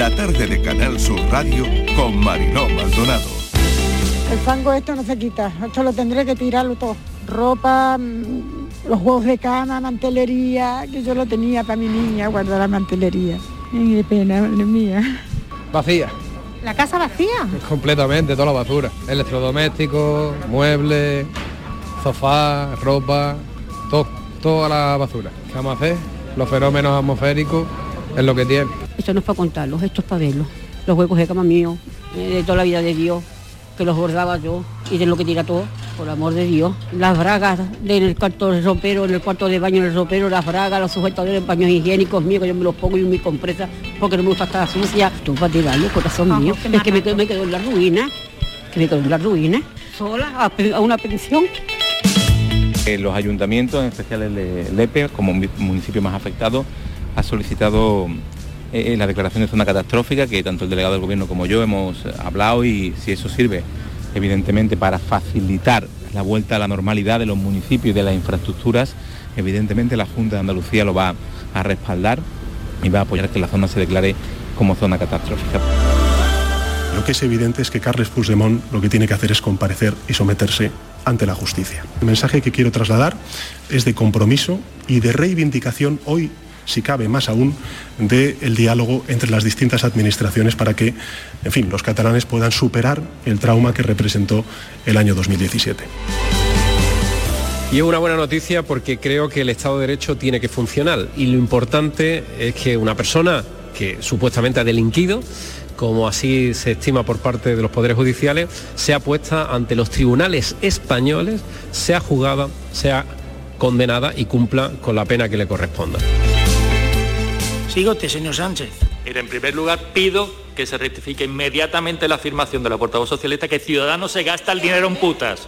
La tarde de Canal Sur Radio con Mariló Maldonado. El fango esto no se quita, esto lo tendré que tirarlo todo. Ropa, mm, los juegos de cama, mantelería, que yo lo tenía para mi niña, guardar la mantelería. Ay, qué pena, madre mía. Vacía. ¿La casa vacía? Completamente, toda la basura. Electrodomésticos, muebles, sofá, ropa, todo, toda la basura. ¿Qué vamos a hacer? Los fenómenos atmosféricos es lo que tiene. Esto no es para contarlos, esto es para verlos. Los huecos de cama mío, eh, de toda la vida de Dios, que los bordaba yo y de lo que tira todo, por amor de Dios. Las bragas del cuarto del ropero, en el cuarto de baño del ropero, las bragas, los sujetadores, baños higiénicos míos, que yo me los pongo y mi compresa, porque no me gusta estar sucia. Tú para tirarlo, corazón Ah, mío. Es que me quedo, me quedo en la ruina, que me quedo en la ruina, sola, a, una pensión. Eh, Los ayuntamientos, en especial el de Lepe, como municipio más afectado, ha solicitado eh, la declaración de zona catastrófica, que tanto el delegado del gobierno como yo hemos eh, hablado y si eso sirve, evidentemente, para facilitar la vuelta a la normalidad de los municipios y de las infraestructuras, evidentemente la Junta de Andalucía lo va a respaldar y va a apoyar que la zona se declare como zona catastrófica. Lo que es evidente es que Carles Puigdemont lo que tiene que hacer es comparecer y someterse ante la justicia. El mensaje que quiero trasladar es de compromiso y de reivindicación hoy, si cabe más aún, del diálogo entre las distintas administraciones para que, en fin, los catalanes puedan superar el trauma que representó el año 2017. Y es una buena noticia porque creo que el Estado de Derecho tiene que funcionar y lo importante es que una persona que supuestamente ha delinquido, como así se estima por parte de los poderes judiciales, sea puesta ante los tribunales españoles, sea juzgada, sea condenada y cumpla con la pena que le corresponda. Sigote, señor Sánchez. Mira, en primer lugar, pido que se rectifique inmediatamente la afirmación de la portavoz socialista que Ciudadanos se gasta el dinero en putas.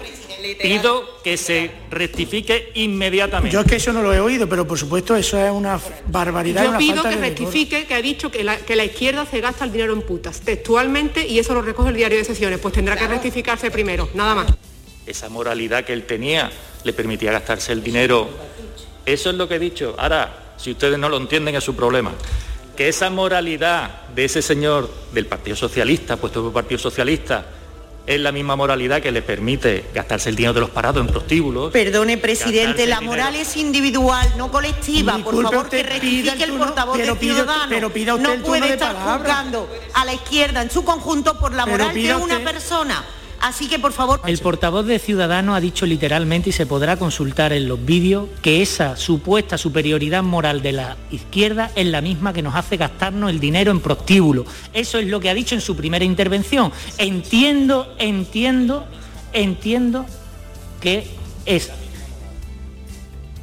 Pido que se rectifique inmediatamente. Yo es que eso no lo he oído, pero por supuesto eso es una barbaridad. Yo una pido falta que de rectifique que ha dicho que la, que la izquierda se gasta el dinero en putas, textualmente, y eso lo recoge el diario de sesiones. Pues tendrá que rectificarse primero, nada más. Esa moralidad que él tenía le permitía gastarse el dinero. Eso es lo que he dicho. Ahora, si ustedes no lo entienden, es su problema. Que esa moralidad de ese señor del Partido Socialista, puesto por el Partido Socialista, es la misma moralidad que le permite gastarse el dinero de los parados en prostíbulos. Perdone, presidente, la moral es individual, no colectiva. Por favor, que rectifique el portavoz pero de pida Ciudadanos. pero pida usted no el turno puede de estar palabra. juzgando a la izquierda en su conjunto por la moral de una usted- persona. Así que, por favor... El portavoz de Ciudadanos ha dicho literalmente, y se podrá consultar en los vídeos, que esa supuesta superioridad moral de la izquierda es la misma que nos hace gastarnos el dinero en prostíbulos. Eso es lo que ha dicho en su primera intervención. Entiendo, entiendo, entiendo que es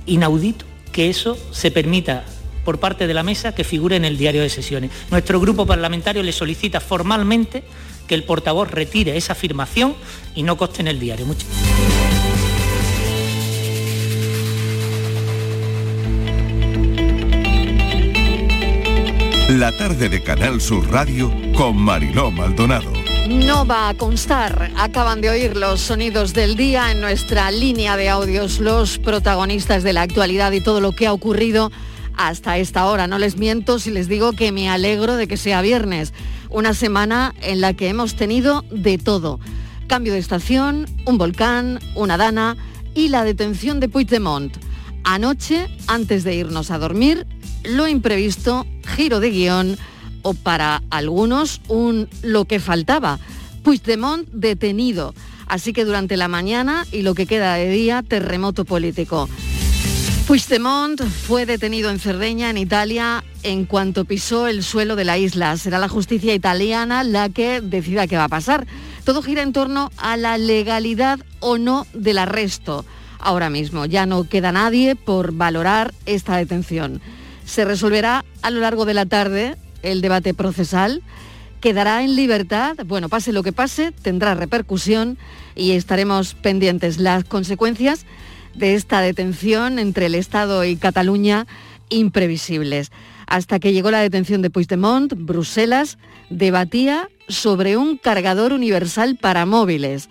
inaudito que eso se permita por parte de la mesa que figure en el diario de sesiones. Nuestro grupo parlamentario le solicita formalmente que el portavoz retire esa afirmación y no coste en el diario. Muchas La tarde de Canal Sur Radio con Mariló Maldonado. No va a constar. Acaban de oír los sonidos del día en nuestra línea de audios, los protagonistas de la actualidad y todo lo que ha ocurrido hasta esta hora. No les miento si les digo que me alegro de que sea viernes. Una semana en la que hemos tenido de todo. Cambio de estación, un volcán, una dana y la detención de Puigdemont. Anoche, antes de irnos a dormir, lo imprevisto, giro de guion o para algunos un lo que faltaba. Puigdemont detenido. Así que durante la mañana y lo que queda de día, terremoto político. Puigdemont fue detenido en Cerdeña, en Italia, en cuanto pisó el suelo de la isla. Será la justicia italiana la que decida qué va a pasar. Todo gira en torno a la legalidad o no del arresto. Ahora mismo ya no queda nadie por valorar esta detención. Se resolverá a lo largo de la tarde el debate procesal. Quedará en libertad, bueno, pase lo que pase, tendrá repercusión y estaremos pendientes. Las consecuencias de esta detención entre el Estado y Cataluña imprevisibles. Hasta que llegó la detención de Puigdemont, Bruselas debatía sobre un cargador universal para móviles,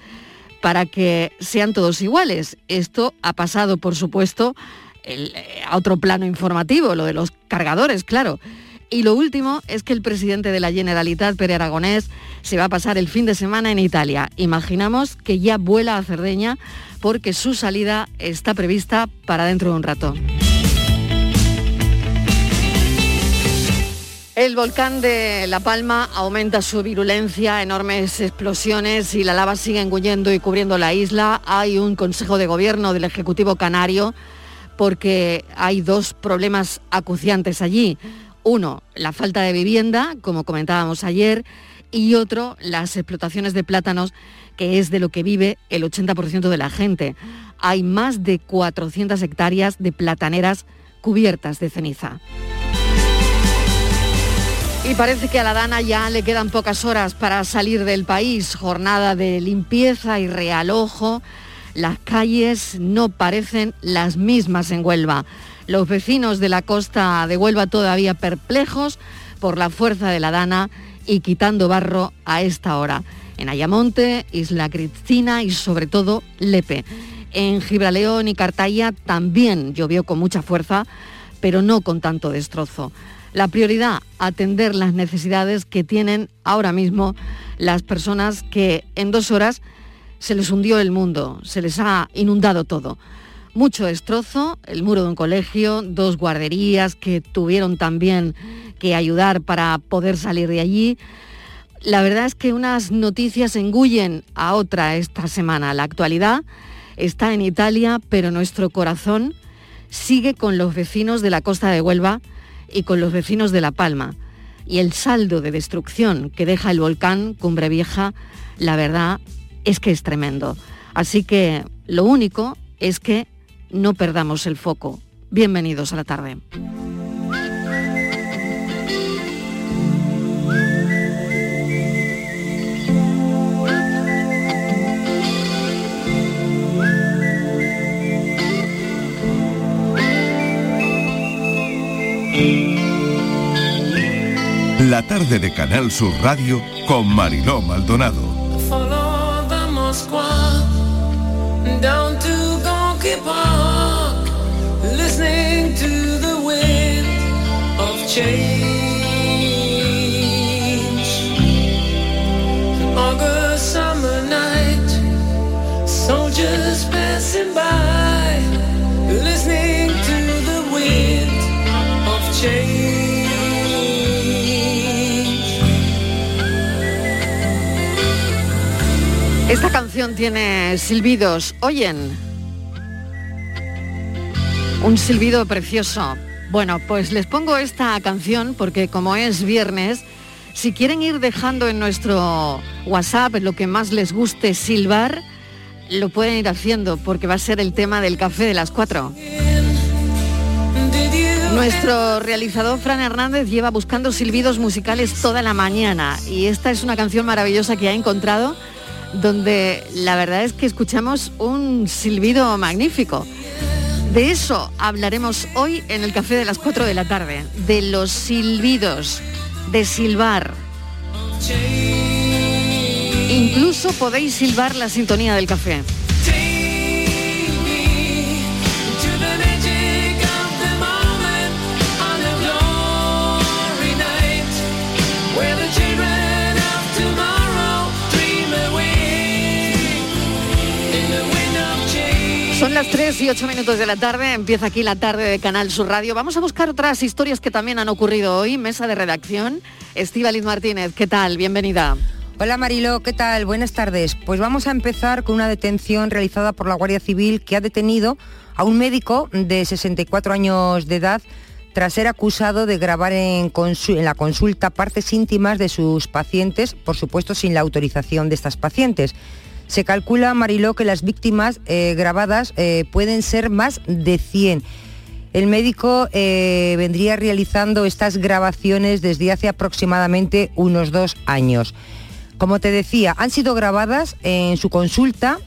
para que sean todos iguales. Esto ha pasado, por supuesto, eh, a otro plano informativo, lo de los cargadores, claro. Y lo último es que el presidente de la Generalitat, Pere Aragonés, se va a pasar el fin de semana en Italia. Imaginamos que ya vuela a Cerdeña porque su salida está prevista para dentro de un rato. El volcán de La Palma aumenta su virulencia, enormes explosiones y la lava sigue engullendo y cubriendo la isla. Hay un consejo de gobierno del Ejecutivo Canario porque hay dos problemas acuciantes allí. Uno, la falta de vivienda, como comentábamos ayer, y otro, las explotaciones de plátanos, que es de lo que vive el 80% de la gente. Hay más de 400 hectáreas de plataneras cubiertas de ceniza. Y parece que a la Dana ya le quedan pocas horas para salir del país. Jornada de limpieza y realojo. Las calles no parecen las mismas en Huelva. Los vecinos de la costa de Huelva todavía perplejos por la fuerza de la Dana y quitando barro a esta hora. En Ayamonte, Isla Cristina y sobre todo Lepe. En Gibraleón y Cartaya también llovió con mucha fuerza, pero no con tanto destrozo. La prioridad, atender las necesidades que tienen ahora mismo las personas que en dos horas se les hundió el mundo, se les ha inundado todo. Mucho destrozo, el muro de un colegio, dos guarderías que tuvieron también que ayudar para poder salir de allí. La verdad es que unas noticias engullen a otra esta semana. La actualidad está en Italia, pero nuestro corazón sigue con los vecinos de la costa de Huelva y con los vecinos de La Palma. Y el saldo de destrucción que deja el volcán Cumbre Vieja, la verdad es que es tremendo. Así que lo único es que no perdamos el foco. Bienvenidos a la tarde. La tarde de Canal Sur Radio con Mariló Maldonado. Esta canción tiene silbidos. ¿Oyen? Un silbido precioso. Bueno, pues les pongo esta canción porque como es viernes, si quieren ir dejando en nuestro WhatsApp lo que más les guste silbar, lo pueden ir haciendo porque va a ser el tema del café de las cuatro. Nuestro realizador Fran Hernández lleva buscando silbidos musicales toda la mañana y esta es una canción maravillosa que ha encontrado donde la verdad es que escuchamos un silbido magnífico. De eso hablaremos hoy en el café de las 4 de la tarde, de los silbidos, de silbar. Incluso podéis silbar la sintonía del café. Son las 3 y 8 minutos de la tarde, empieza aquí la tarde de Canal Sur Radio. Vamos a buscar otras historias que también han ocurrido hoy. Mesa de redacción, Estíbaliz Martínez, ¿qué tal? Bienvenida. Hola Marilo, ¿qué tal? Buenas tardes. Pues vamos a empezar con una detención realizada por la Guardia Civil que ha detenido a un médico de 64 años de edad tras ser acusado de grabar en, la consulta partes íntimas de sus pacientes, por supuesto sin la autorización de estas pacientes. Se calcula, Mariló, que las víctimas eh, grabadas eh, pueden ser más de 100. El médico eh, vendría realizando estas grabaciones desde hace aproximadamente unos dos años. Como te decía, han sido grabadas en su consulta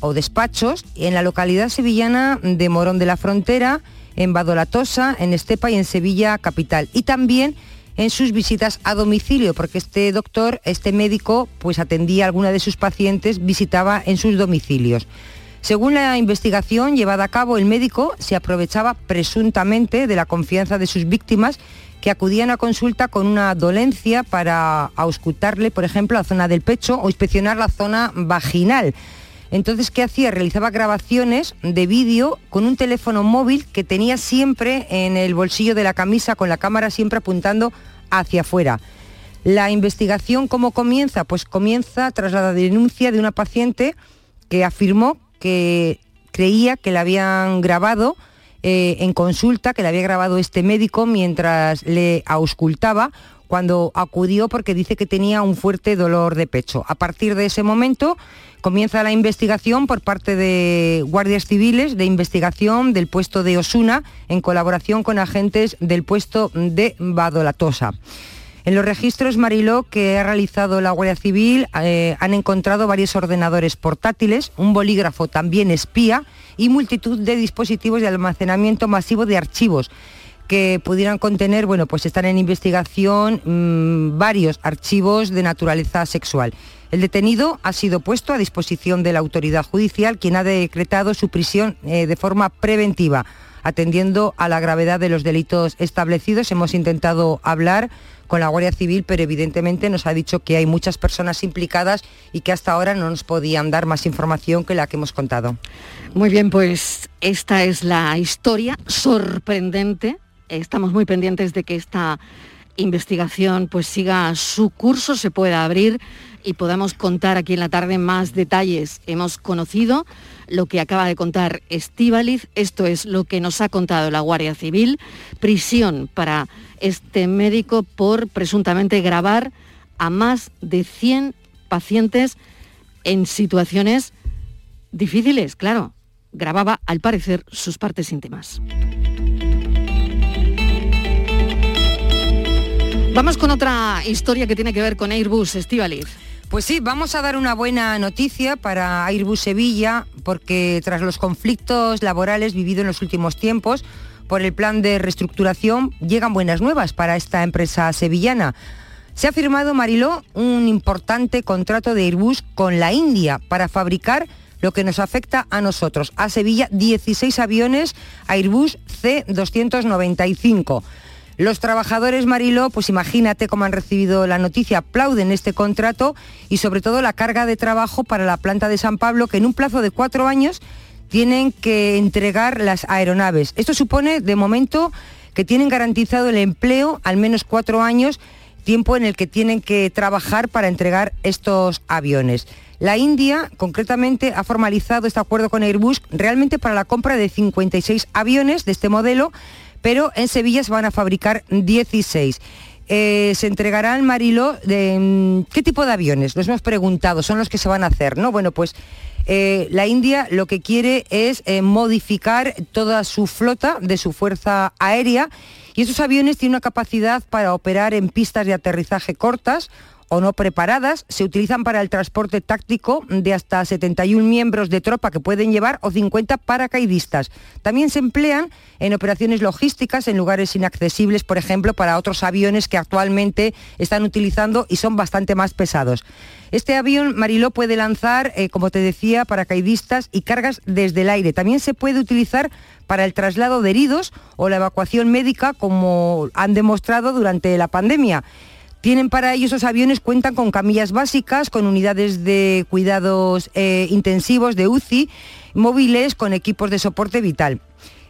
o despachos en la localidad sevillana de Morón de la Frontera, en Badolatosa, en Estepa y en Sevilla capital. Y también en sus visitas a domicilio, porque este doctor, este médico, pues atendía a alguna de sus pacientes, visitaba en sus domicilios. Según la investigación llevada a cabo, el médico se aprovechaba presuntamente de la confianza de sus víctimas que acudían a consulta con una dolencia para auscultarle, por ejemplo, la zona del pecho o inspeccionar la zona vaginal. Entonces, ¿qué hacía? Realizaba grabaciones de vídeo con un teléfono móvil que tenía siempre en el bolsillo de la camisa, con la cámara siempre apuntando hacia afuera. La investigación, ¿cómo comienza? Pues comienza tras la denuncia de una paciente que afirmó que creía que la habían grabado eh, en consulta, que le había grabado este médico mientras le auscultaba cuando acudió porque dice que tenía un fuerte dolor de pecho. A partir de ese momento comienza la investigación por parte de guardias civiles de investigación del puesto de Osuna en colaboración con agentes del puesto de Badolatosa. En los registros Mariló que ha realizado la Guardia Civil eh, han encontrado varios ordenadores portátiles, un bolígrafo también espía y multitud de dispositivos de almacenamiento masivo de archivos que pudieran contener, bueno, pues están en investigación mmm, varios archivos de naturaleza sexual. El detenido ha sido puesto a disposición de la autoridad judicial, quien ha decretado su prisión eh, de forma preventiva. Atendiendo a la gravedad de los delitos establecidos, hemos intentado hablar con la Guardia Civil, pero evidentemente nos ha dicho que hay muchas personas implicadas y que hasta ahora no nos podían dar más información que la que hemos contado. Muy bien, pues esta es la historia sorprendente. Estamos muy pendientes de que esta investigación pues siga su curso, se pueda abrir y podamos contar aquí en la tarde más detalles. Hemos conocido lo que acaba de contar Estíbaliz, esto es lo que nos ha contado la Guardia Civil, prisión para este médico por presuntamente grabar a más de 100 pacientes en situaciones difíciles, claro. Grababa, al parecer, sus partes íntimas. Vamos con otra historia que tiene que ver con Airbus, Estíbaliz. Pues sí, vamos a dar una buena noticia para Airbus Sevilla, porque tras los conflictos laborales vividos en los últimos tiempos, por el plan de reestructuración, llegan buenas nuevas para esta empresa sevillana. Se ha firmado, Mariló, un importante contrato de Airbus con la India para fabricar lo que nos afecta a nosotros. A Sevilla, 16 aviones Airbus C-295. Los trabajadores Mariló, pues imagínate cómo han recibido la noticia, aplauden este contrato y sobre todo la carga de trabajo para la planta de San Pablo, que en un plazo de cuatro años tienen que entregar las aeronaves. Esto supone, de momento, que tienen garantizado el empleo al menos cuatro años, tiempo en el que tienen que trabajar para entregar estos aviones. La India, concretamente, ha formalizado este acuerdo con Airbus realmente para la compra de 56 aviones de este modelo, pero en Sevilla se van a fabricar 16. Eh, se entregarán, Marilo, de, mm, ¿qué tipo de aviones? Los hemos preguntado, son los que se van a hacer, ¿no? Bueno, pues eh, la India lo que quiere es eh, modificar toda su flota de su fuerza aérea y esos aviones tienen una capacidad para operar en pistas de aterrizaje cortas o no preparadas, se utilizan para el transporte táctico de hasta 71 miembros de tropa que pueden llevar o 50 paracaidistas. También se emplean en operaciones logísticas en lugares inaccesibles, por ejemplo, para otros aviones que actualmente están utilizando y son bastante más pesados. Este avión, Mariló, puede lanzar, eh, como te decía, paracaidistas y cargas desde el aire. También se puede utilizar para el traslado de heridos o la evacuación médica, como han demostrado durante la pandemia. Tienen para ello esos aviones, cuentan con camillas básicas, con unidades de cuidados eh, intensivos de UCI, móviles con equipos de soporte vital.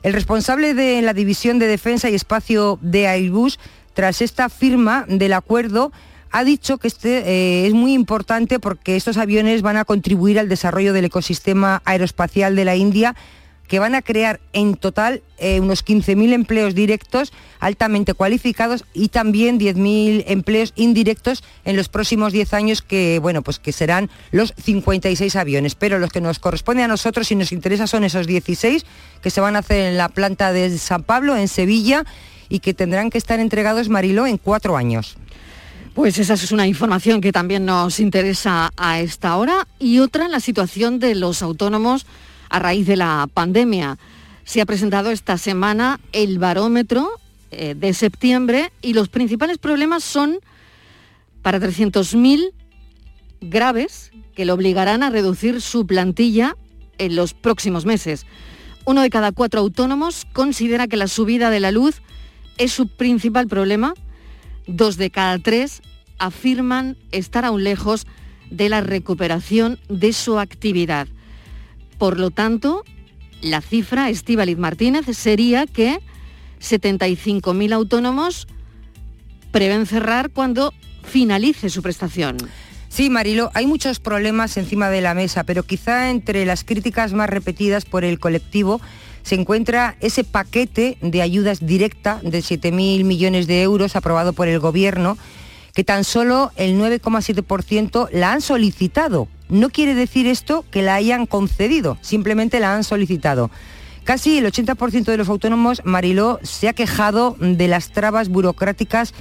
El responsable de la División de Defensa y Espacio de Airbus, tras esta firma del acuerdo, ha dicho que este eh, es muy importante porque estos aviones van a contribuir al desarrollo del ecosistema aeroespacial de la India que van a crear en total eh, unos 15.000 empleos directos altamente cualificados y también 10.000 empleos indirectos en los próximos 10 años que, bueno, pues que serán los 56 aviones. Pero los que nos corresponde a nosotros y nos interesa son esos 16 que se van a hacer en la planta de San Pablo, en Sevilla, y que tendrán que estar entregados, Mariló, en cuatro años. Pues esa es una información que también nos interesa a esta hora. Y otra, la situación de los autónomos a raíz de la pandemia. Se ha presentado esta semana el barómetro eh, de septiembre y los principales problemas son para 300.000 graves que le obligarán a reducir su plantilla en los próximos meses. Uno de cada cuatro autónomos considera que la subida de la luz es su principal problema. Dos de cada tres afirman estar aún lejos de la recuperación de su actividad. Por lo tanto, la cifra, Estíbaliz Martínez, sería que 75.000 autónomos prevén cerrar cuando finalice su prestación. Sí, Marilo, hay muchos problemas encima de la mesa, pero quizá entre las críticas más repetidas por el colectivo se encuentra ese paquete de ayudas directa de 7.000 millones de euros aprobado por el Gobierno, que tan solo el 9,7% la han solicitado. No quiere decir esto que la hayan concedido, simplemente la han solicitado. Casi el 80% de los autónomos, Mariló, se ha quejado de las trabas burocráticas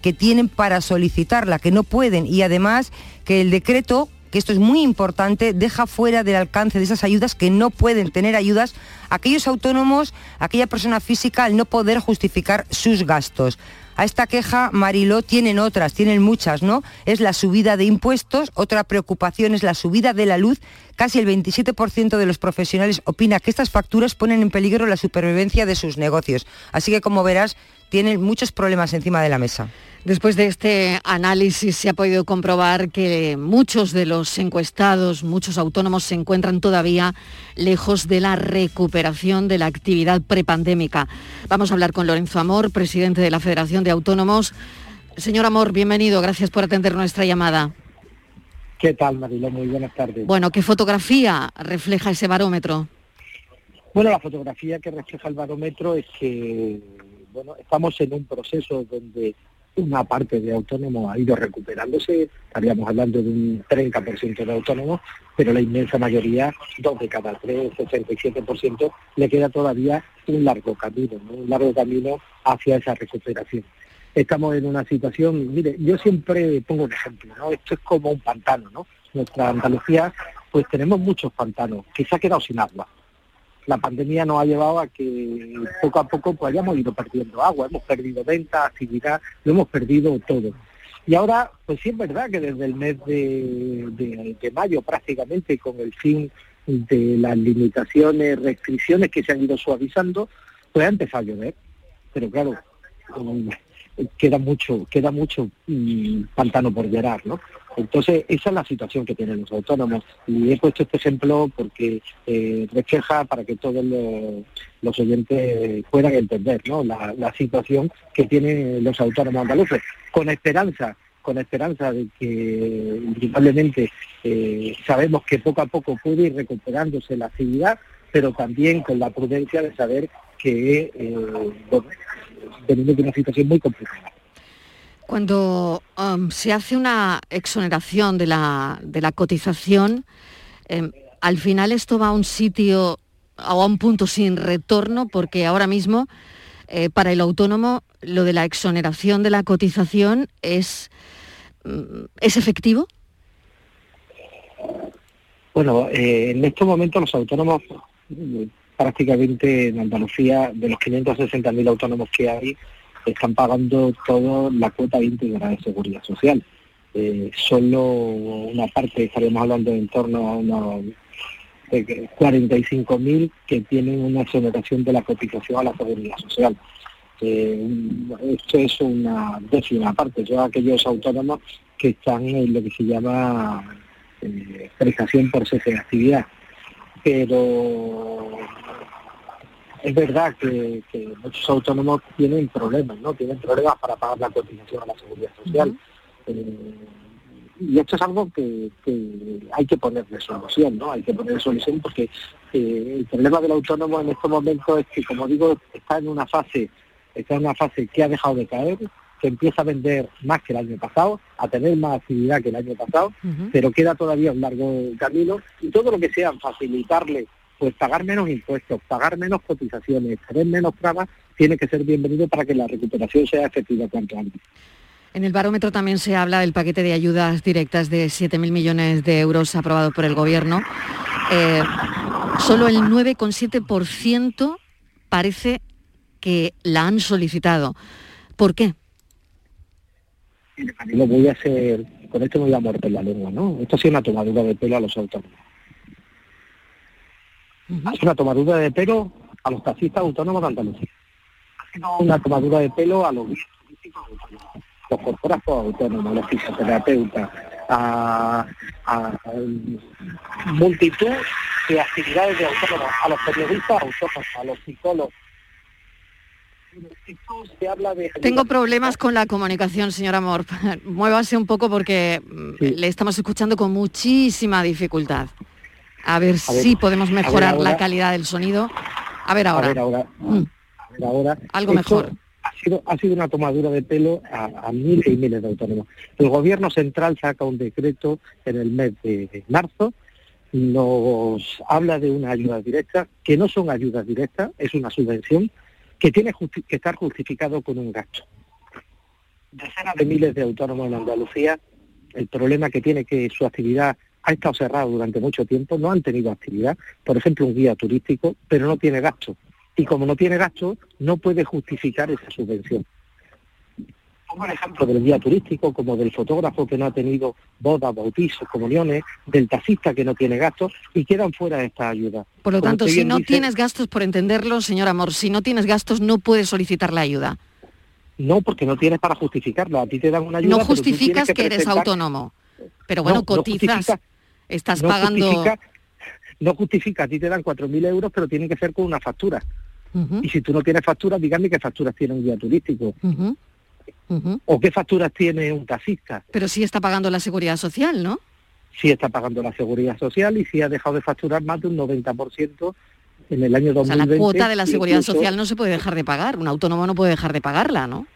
que tienen para solicitarla, que no pueden, y además que el decreto, que esto es muy importante, deja fuera del alcance de esas ayudas que no pueden tener ayudas aquellos autónomos, aquella persona física al no poder justificar sus gastos. A esta queja, Mariló, tienen otras, tienen muchas, ¿no? Es la subida de impuestos, otra preocupación es la subida de la luz. Casi el 27% de los profesionales opina que estas facturas ponen en peligro la supervivencia de sus negocios. Así que, como verás, tienen muchos problemas encima de la mesa. Después de este análisis se ha podido comprobar que muchos de los encuestados, muchos autónomos se encuentran todavía lejos de la recuperación de la actividad prepandémica. Vamos a hablar con Lorenzo Amor, presidente de la Federación de Autónomos. Señor Amor, bienvenido, gracias por atender nuestra llamada. ¿Qué tal, Mariló? Muy buenas tardes. Bueno, ¿qué fotografía refleja ese barómetro? Bueno, la fotografía que refleja el barómetro es que bueno, estamos en un proceso donde una parte de autónomos ha ido recuperándose, estaríamos hablando de un 30% de autónomos, pero la inmensa mayoría, dos de cada tres, 67%, le queda todavía un largo camino, ¿no? un largo camino hacia esa recuperación. Estamos en una situación, mire, yo siempre pongo un ejemplo, ¿no? Esto es como un pantano, ¿no? Nuestra Andalucía, pues tenemos muchos pantanos que se ha quedado sin agua la pandemia nos ha llevado a que poco a poco pues hayamos ido perdiendo agua, hemos perdido venta, actividad, lo hemos perdido todo. Y ahora, pues sí es verdad que desde el mes de, mayo prácticamente, con el fin de las limitaciones, restricciones que se han ido suavizando, pues ha empezado a llover. Pero claro, queda mucho, queda mucho mm, pantano por llorar, ¿no? Entonces, esa es la situación que tienen los autónomos. Y he puesto este ejemplo porque eh, refleja para que todos los, oyentes puedan entender ¿no? la, situación que tienen los autónomos andaluces. Con esperanza, con esperanza de que indudablemente eh, sabemos que poco a poco puede ir recuperándose la actividad, pero también con la prudencia de saber que eh, bueno, venimos de una situación muy complicada. Cuando um, se hace una exoneración de la, de la cotización, em, al final esto va a un sitio o a un punto sin retorno, porque ahora mismo eh, para el autónomo lo de la exoneración de la cotización es, mm, ¿es efectivo. Bueno, eh, en estos momentos los autónomos, eh, prácticamente en Andalucía, de los 560.000 autónomos que hay, están pagando toda la cuota íntegra de seguridad social. Eh, solo una parte, estaríamos hablando de en torno a unos eh, 45.000 que tienen una exoneración de la cotización a la seguridad social. Eh, esto es una décima parte. Yo aquellos autónomos que están en lo que se llama eh, prestación por cese de actividad. Pero es verdad que, que muchos autónomos tienen problemas, ¿no? Tienen problemas para pagar la cotización a la seguridad social. Eh, y esto es algo que, que hay que ponerle solución, ¿no? Hay que ponerle solución porque eh, el problema del autónomo en estos momentos es que, como digo, está en una fase, está en una fase que ha dejado de caer, que empieza a vender más que el año pasado, a tener más actividad que el año pasado, pero queda todavía un largo camino y todo lo que sea facilitarle pues pagar menos impuestos, pagar menos cotizaciones, tener menos trabas, tiene que ser bienvenido para que la recuperación sea efectiva cuanto antes. En el barómetro también se habla del paquete de ayudas directas de 7.000 millones de euros aprobado por el Gobierno. Eh, solo el 9,7% parece que la han solicitado. ¿Por qué? Y lo voy a hacer, con esto me voy a morder la lengua, ¿no? Esto ha sido una tomadura de pelo a los autónomos. Hace una tomadura de pelo a los taxistas autónomos de Andalucía. Hace una tomadura de pelo a los autónomos, los fotógrafos autónomos, a los fisioterapeutas, a, a- a multitud de actividades de autónomos, a los periodistas autónomos, a los psicólogos. Esto se habla de Tengo problemas con la comunicación, señor Amor. Muévase un poco porque mm, le estamos escuchando con muchísima dificultad. A ver, A ver, si podemos mejorar la calidad del sonido. A ver ahora. A ver ahora. Mm. A ver ahora. Algo Esto mejor. Ha sido, ha sido una tomadura de pelo a, a miles y miles de autónomos. El gobierno central saca un decreto en el mes de marzo, nos habla de una ayuda directa, que no son ayudas directas, es una subvención, que tiene justi- que estar justificado con un gasto. Decenas de miles de autónomos en Andalucía, el problema que tiene que su actividad ha estado cerrada durante mucho tiempo, no han tenido actividad, por ejemplo un guía turístico, pero no tiene gasto. Y como no tiene gasto, no puede justificar esa subvención. Pongo el ejemplo del guía turístico, como del fotógrafo que no ha tenido bodas, bautizos, comuniones, del taxista que no tiene gastos y quedan fuera de esta ayuda. Por lo Como tanto, si no dice, tienes gastos, por entenderlo, señor Amor, si no tienes gastos no puedes solicitar la ayuda. No, porque no tienes para justificarlo. A ti te dan una ayuda. No pero tú tienes justificas que, eres autónomo. Pero bueno, No, no cotizas, justifica- estás no pagando... justifica- no justifica, a ti te dan 4.000 euros, pero tienen que ser con una factura. Y si tú no tienes facturas, dígame qué facturas tiene un guía turístico. ¿O qué facturas tiene un taxista? Pero sí está pagando la seguridad social, ¿no? Si está pagando la seguridad social y si ha dejado de facturar más de un 90% en el año O sea, 2020. la cuota de la seguridad incluso- social no se puede dejar de pagar. Un autónomo no puede dejar de pagarla, ¿no?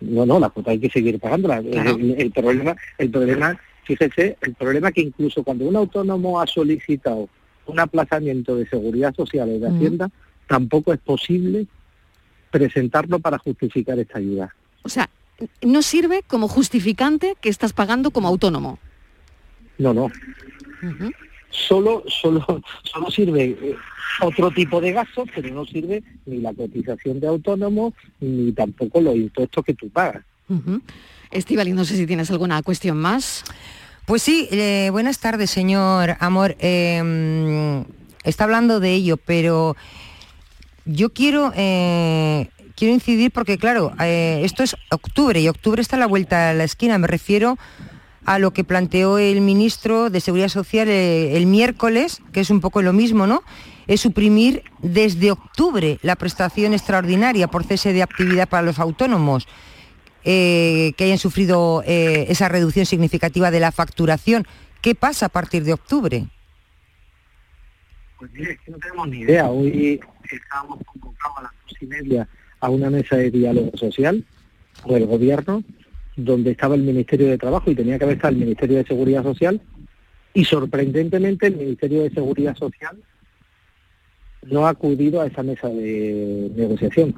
No, no, la cuota hay que seguir pagándola. Claro. El, el problema, el problema, fíjese, el problema que incluso cuando un autónomo ha solicitado un aplazamiento de seguridad social o de. Hacienda, tampoco es posible presentarlo para justificar esta ayuda. O sea, no sirve como justificante que estás pagando como autónomo. No, no. Solo, solo, solo sirve eh, otro tipo de gastos, pero no sirve ni la cotización de autónomo ni tampoco los impuestos que tú pagas. Estíbaliz, no sé si tienes alguna cuestión más. Pues sí, eh, buenas tardes, señor Amor. Eh, está hablando de ello, pero yo quiero, eh, quiero incidir porque, claro, eh, esto es octubre y octubre está a la vuelta a la esquina. Me refiero a lo que planteó el ministro de Seguridad Social el miércoles, que es un poco lo mismo, ¿no? Es suprimir desde octubre la prestación extraordinaria por cese de actividad para los autónomos eh, que hayan sufrido eh, esa reducción significativa de la facturación. ¿Qué pasa a partir de octubre? Pues mire, no tenemos ni idea. Hoy estábamos convocados a las dos y media a una mesa de diálogo social con el gobierno, donde estaba el Ministerio de Trabajo y tenía que haber estado el Ministerio de Seguridad Social, y sorprendentemente el Ministerio de Seguridad Social no ha acudido a esa mesa de negociación.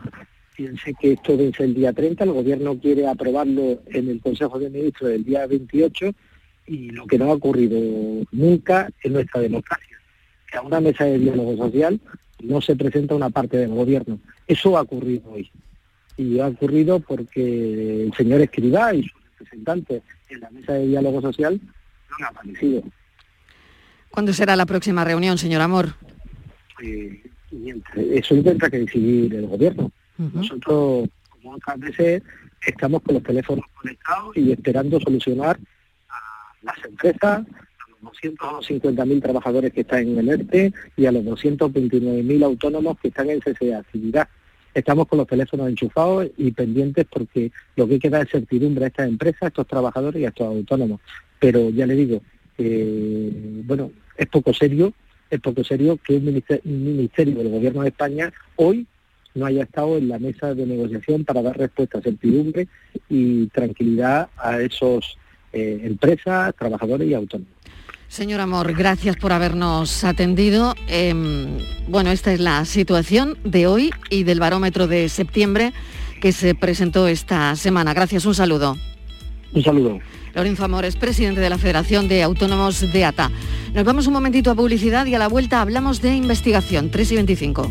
Fíjense que esto vence el día 30, el gobierno quiere aprobarlo en el Consejo de Ministros el día 28 y lo que no ha ocurrido nunca en nuestra democracia, que a una mesa de diálogo social no se presenta una parte del gobierno. Eso ha ocurrido hoy. Y ha ocurrido porque el señor Escribá y sus representantes en la mesa de diálogo social no han aparecido. ¿Cuándo será la próxima reunión, señor Amor? Eh, eso lo tendrá que decidir el gobierno. Nosotros, como otras veces, estamos con los teléfonos conectados y esperando solucionar a las empresas, a los 250.000 trabajadores que están en el ERTE y a los 229.000 autónomos que están en cese de actividad. Estamos con los teléfonos enchufados y pendientes porque lo que queda es certidumbre a estas empresas, a estos trabajadores y a estos autónomos. Pero ya le digo, eh, bueno, es poco serio, es poco serio que un ministerio del Gobierno de España hoy no haya estado en la mesa de negociación para dar respuesta a certidumbre y tranquilidad a esos eh, empresas, trabajadores y autónomos. Señor Amor, gracias por habernos atendido. Em, bueno, esta es la situación de hoy y del barómetro de septiembre que se presentó esta semana. Gracias, un saludo. Un saludo. Lorenzo Amor es presidente de la Federación de Autónomos de ATA. Nos vamos un momentito a publicidad y a la vuelta hablamos de investigación. 3 y 25.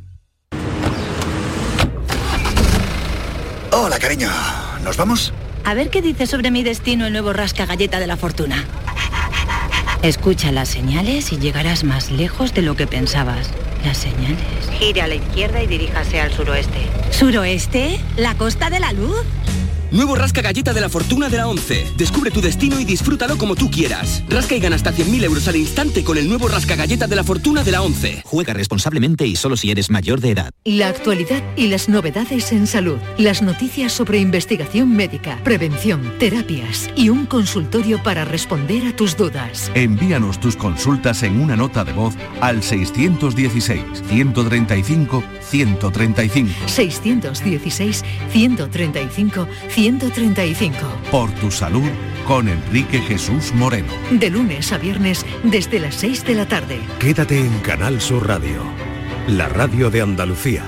Hola, cariño. ¿Nos vamos? A ver qué dice sobre mi destino el nuevo rasca galleta de la fortuna. Escucha las señales y llegarás más lejos de lo que pensabas. Las señales. Gire a la izquierda y diríjase al suroeste. ¿Suroeste? ¿La costa de la luz? Nuevo Rasca Galleta de la Fortuna de la 11. Descubre tu destino y disfrútalo como tú quieras. Rasca y gana hasta 100.000 euros al instante con el nuevo Rasca Galleta de la Fortuna de la 11. Juega responsablemente y solo si eres mayor de edad. La actualidad y las novedades en salud. Las noticias sobre investigación médica, prevención, terapias y un consultorio para responder a tus dudas. Envíanos tus consultas en una nota de voz al 616-135-135. 616 135 135. Por tu salud con Enrique Jesús Moreno. De lunes a viernes desde las 6 de la tarde. Quédate en Canal Sur Radio, la radio de Andalucía.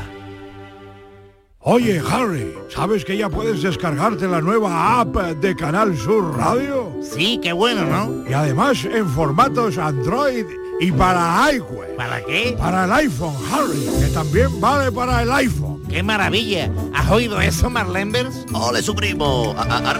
Oye, Harry, ¿sabes que ya puedes descargarte la nueva app de Canal Sur Radio? Sí, qué bueno, ¿no? Y además en formatos Android y para iWeb. ¿Para qué? Para el iPhone, Harry, que también vale para el iPhone. ¡Qué maravilla! ¿Has oído eso, Marlenbers? ¡Ole, su primo! A- a- Ahora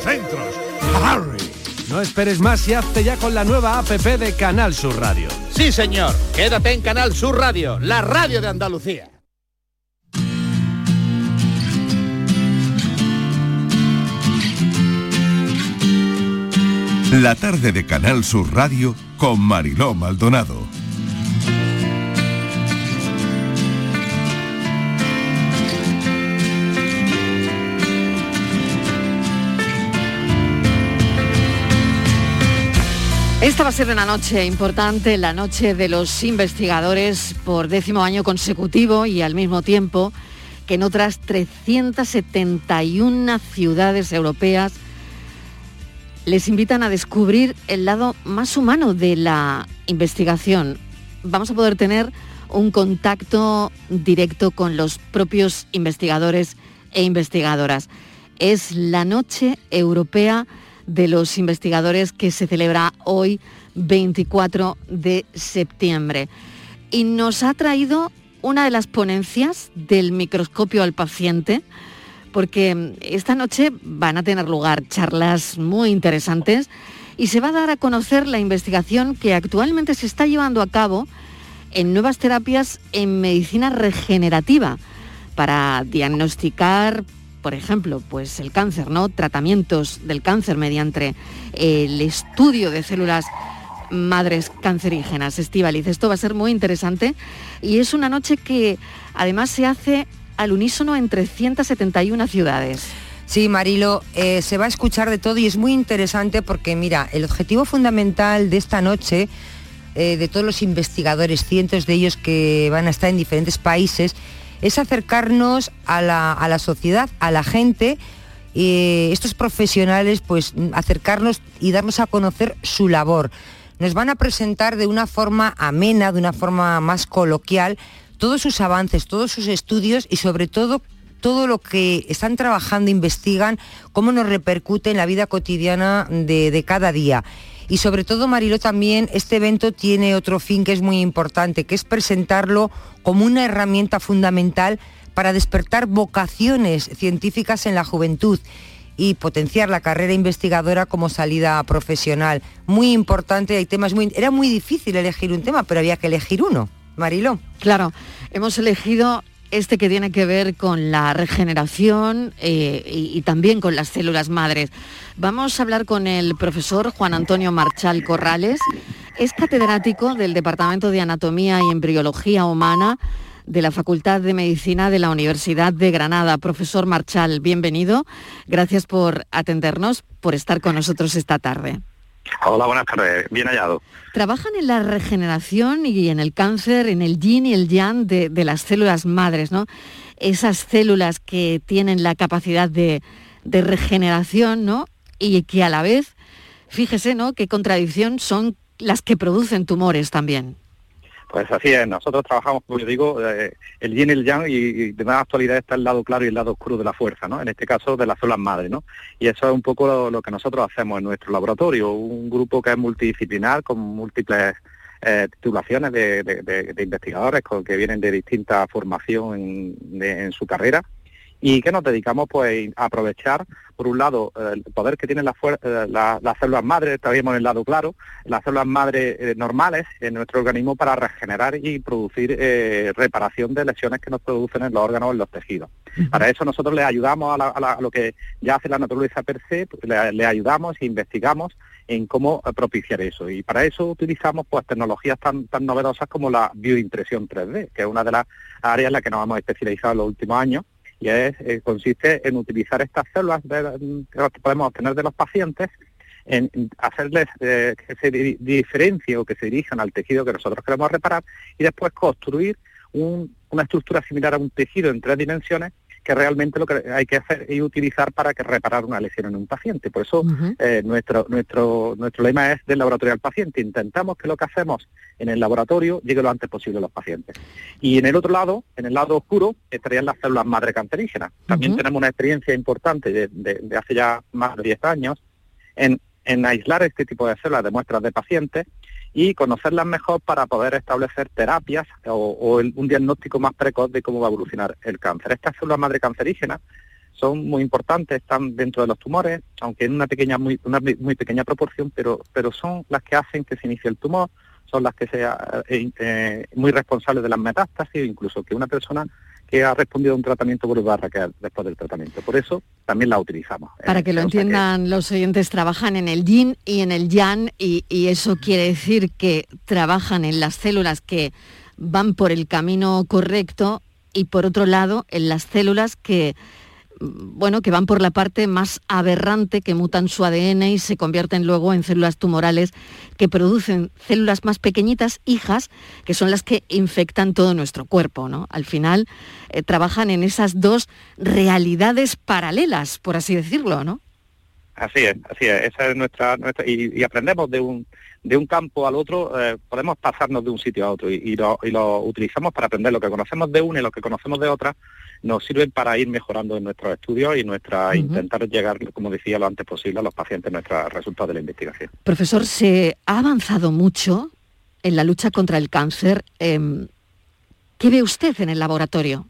centros. Harry. No esperes más y hazte ya con la nueva APP de Canal Sur Radio. Sí, señor. Quédate en Canal Sur Radio, la radio de Andalucía. La tarde de Canal Sur Radio con Mariló Maldonado. Esta va a ser una noche importante, la noche de los investigadores por décimo año consecutivo y al mismo tiempo que en otras 371 ciudades europeas les invitan a descubrir el lado más humano de la investigación. Vamos a poder tener un contacto directo con los propios investigadores e investigadoras. Es la Noche Europea de los Investigadores que se celebra hoy 24 de septiembre. Y nos ha traído una de las ponencias del microscopio al paciente, porque esta noche van a tener lugar charlas muy interesantes y se va a dar a conocer la investigación que actualmente se está llevando a cabo en nuevas terapias en medicina regenerativa para diagnosticar, por ejemplo, pues el cáncer, ¿no? Tratamientos del cáncer mediante el estudio de células madres cancerígenas. Estivaliz, esto va a ser muy interesante y es una noche que además se hace al unísono en 371 ciudades. Sí, Marilo, eh, se va a escuchar de todo y es muy interesante porque, mira, el objetivo fundamental de esta noche, eh, de todos los investigadores, cientos de ellos que van a estar en diferentes países, es acercarnos a la, a la sociedad, a la gente, eh, estos profesionales, pues acercarnos y darnos a conocer su labor. Nos van a presentar de una forma amena, de una forma más coloquial, todos sus avances, todos sus estudios y sobre todo todo lo que están trabajando, investigan, cómo nos repercute en la vida cotidiana de, de cada día. Y sobre todo, Marilo, también este evento tiene otro fin que es muy importante, que es presentarlo como una herramienta fundamental para despertar vocaciones científicas en la juventud y potenciar la carrera investigadora como salida profesional. Muy importante, hay temas. Era muy difícil elegir un tema, pero había que elegir uno. Marilo. Claro, hemos elegido este que tiene que ver con la regeneración eh, y, y también con las células madres. Vamos a hablar con el profesor Juan Antonio Marchal Corrales. Es catedrático del Departamento de Anatomía y Embriología Humana de la Facultad de Medicina de la Universidad de Granada. Profesor Marchal, bienvenido. Gracias por atendernos, por estar con nosotros esta tarde. Hola, buenas tardes. Bien hallado. Trabajan en la regeneración y en el cáncer, en el yin y el yang de, las células madres, ¿no? Esas células que tienen la capacidad de, de regeneración, ¿no? Y que a la vez, fíjese, ¿no? Qué contradicción son las que producen tumores también. Pues así es, nosotros trabajamos, como yo digo, eh, el yin y el yang y, de más actualidad está el lado claro y el lado oscuro de la fuerza, ¿no? En este caso de las células madre, ¿no? Y eso es un poco lo, que nosotros hacemos en nuestro laboratorio, un grupo que es multidisciplinar con múltiples eh, titulaciones de, investigadores que vienen de distinta formación en su carrera y que nos dedicamos pues a aprovechar por un lado eh, el poder que tienen las, eh, la- las células madres, también en el lado claro, las células madres eh, normales en nuestro organismo para regenerar y producir eh, reparación de lesiones que nos producen en los órganos o en los tejidos. Para eso nosotros le ayudamos a, la- a la- a lo que ya hace la naturaleza per se, pues, le, le ayudamos e investigamos en cómo propiciar eso. Y para eso utilizamos pues tecnologías tan, tan novedosas como la bioimpresión 3D, que es una de las áreas en las que nos hemos especializado en los últimos años y es, eh, consiste en utilizar estas células de- que podemos obtener de los pacientes en hacerles eh, que se di- diferencie o que se dirijan al tejido que nosotros queremos reparar y después construir un- una estructura similar a un tejido en tres dimensiones que realmente lo que hay que hacer es utilizar para que reparar una lesión en un paciente. Por eso eh, nuestro, nuestro, nuestro lema es del laboratorio al paciente. Intentamos que lo que hacemos en el laboratorio llegue lo antes posible a los pacientes. Y en el otro lado, en el lado oscuro, estarían las células madre cancerígenas. También tenemos una experiencia importante de, de- de hace ya más de 10 años en, en aislar este tipo de células de muestras de pacientes y conocerlas mejor para poder establecer terapias o, o el- un diagnóstico más precoz de cómo va a evolucionar el cáncer. Estas células madre cancerígenas son muy importantes, están dentro de los tumores, aunque en una pequeña muy, una muy pequeña proporción, pero, pero son las que hacen que se inicie el tumor, son las que sean muy responsables de las metástasis, incluso que una persona que ha respondido a un tratamiento recaer después del tratamiento. Por eso también la utilizamos. Para que lo entiendan los oyentes, trabajan en el yin y en el yang y, y eso quiere decir que trabajan en las células que van por el camino correcto y por otro lado en las células que bueno, que van por la parte más aberrante, que mutan su ADN y se convierten luego en células tumorales que producen células más pequeñitas, hijas, que son las que infectan todo nuestro cuerpo, ¿no? Al final eh, trabajan en esas dos realidades paralelas, por así decirlo, ¿no? Así es, así es. Esa es nuestra, y, aprendemos de un de un campo al otro, eh, podemos pasarnos de un sitio a otro y lo, y lo utilizamos para aprender lo que conocemos de una y lo que conocemos de otra nos sirven para ir mejorando en nuestros estudios y nuestra Ujú. intentar llegar, como decía, lo antes posible a los pacientes nuestros resultados de la investigación. Profesor, se ha avanzado mucho en la lucha contra el cáncer. Em, ¿Qué ve usted en el laboratorio?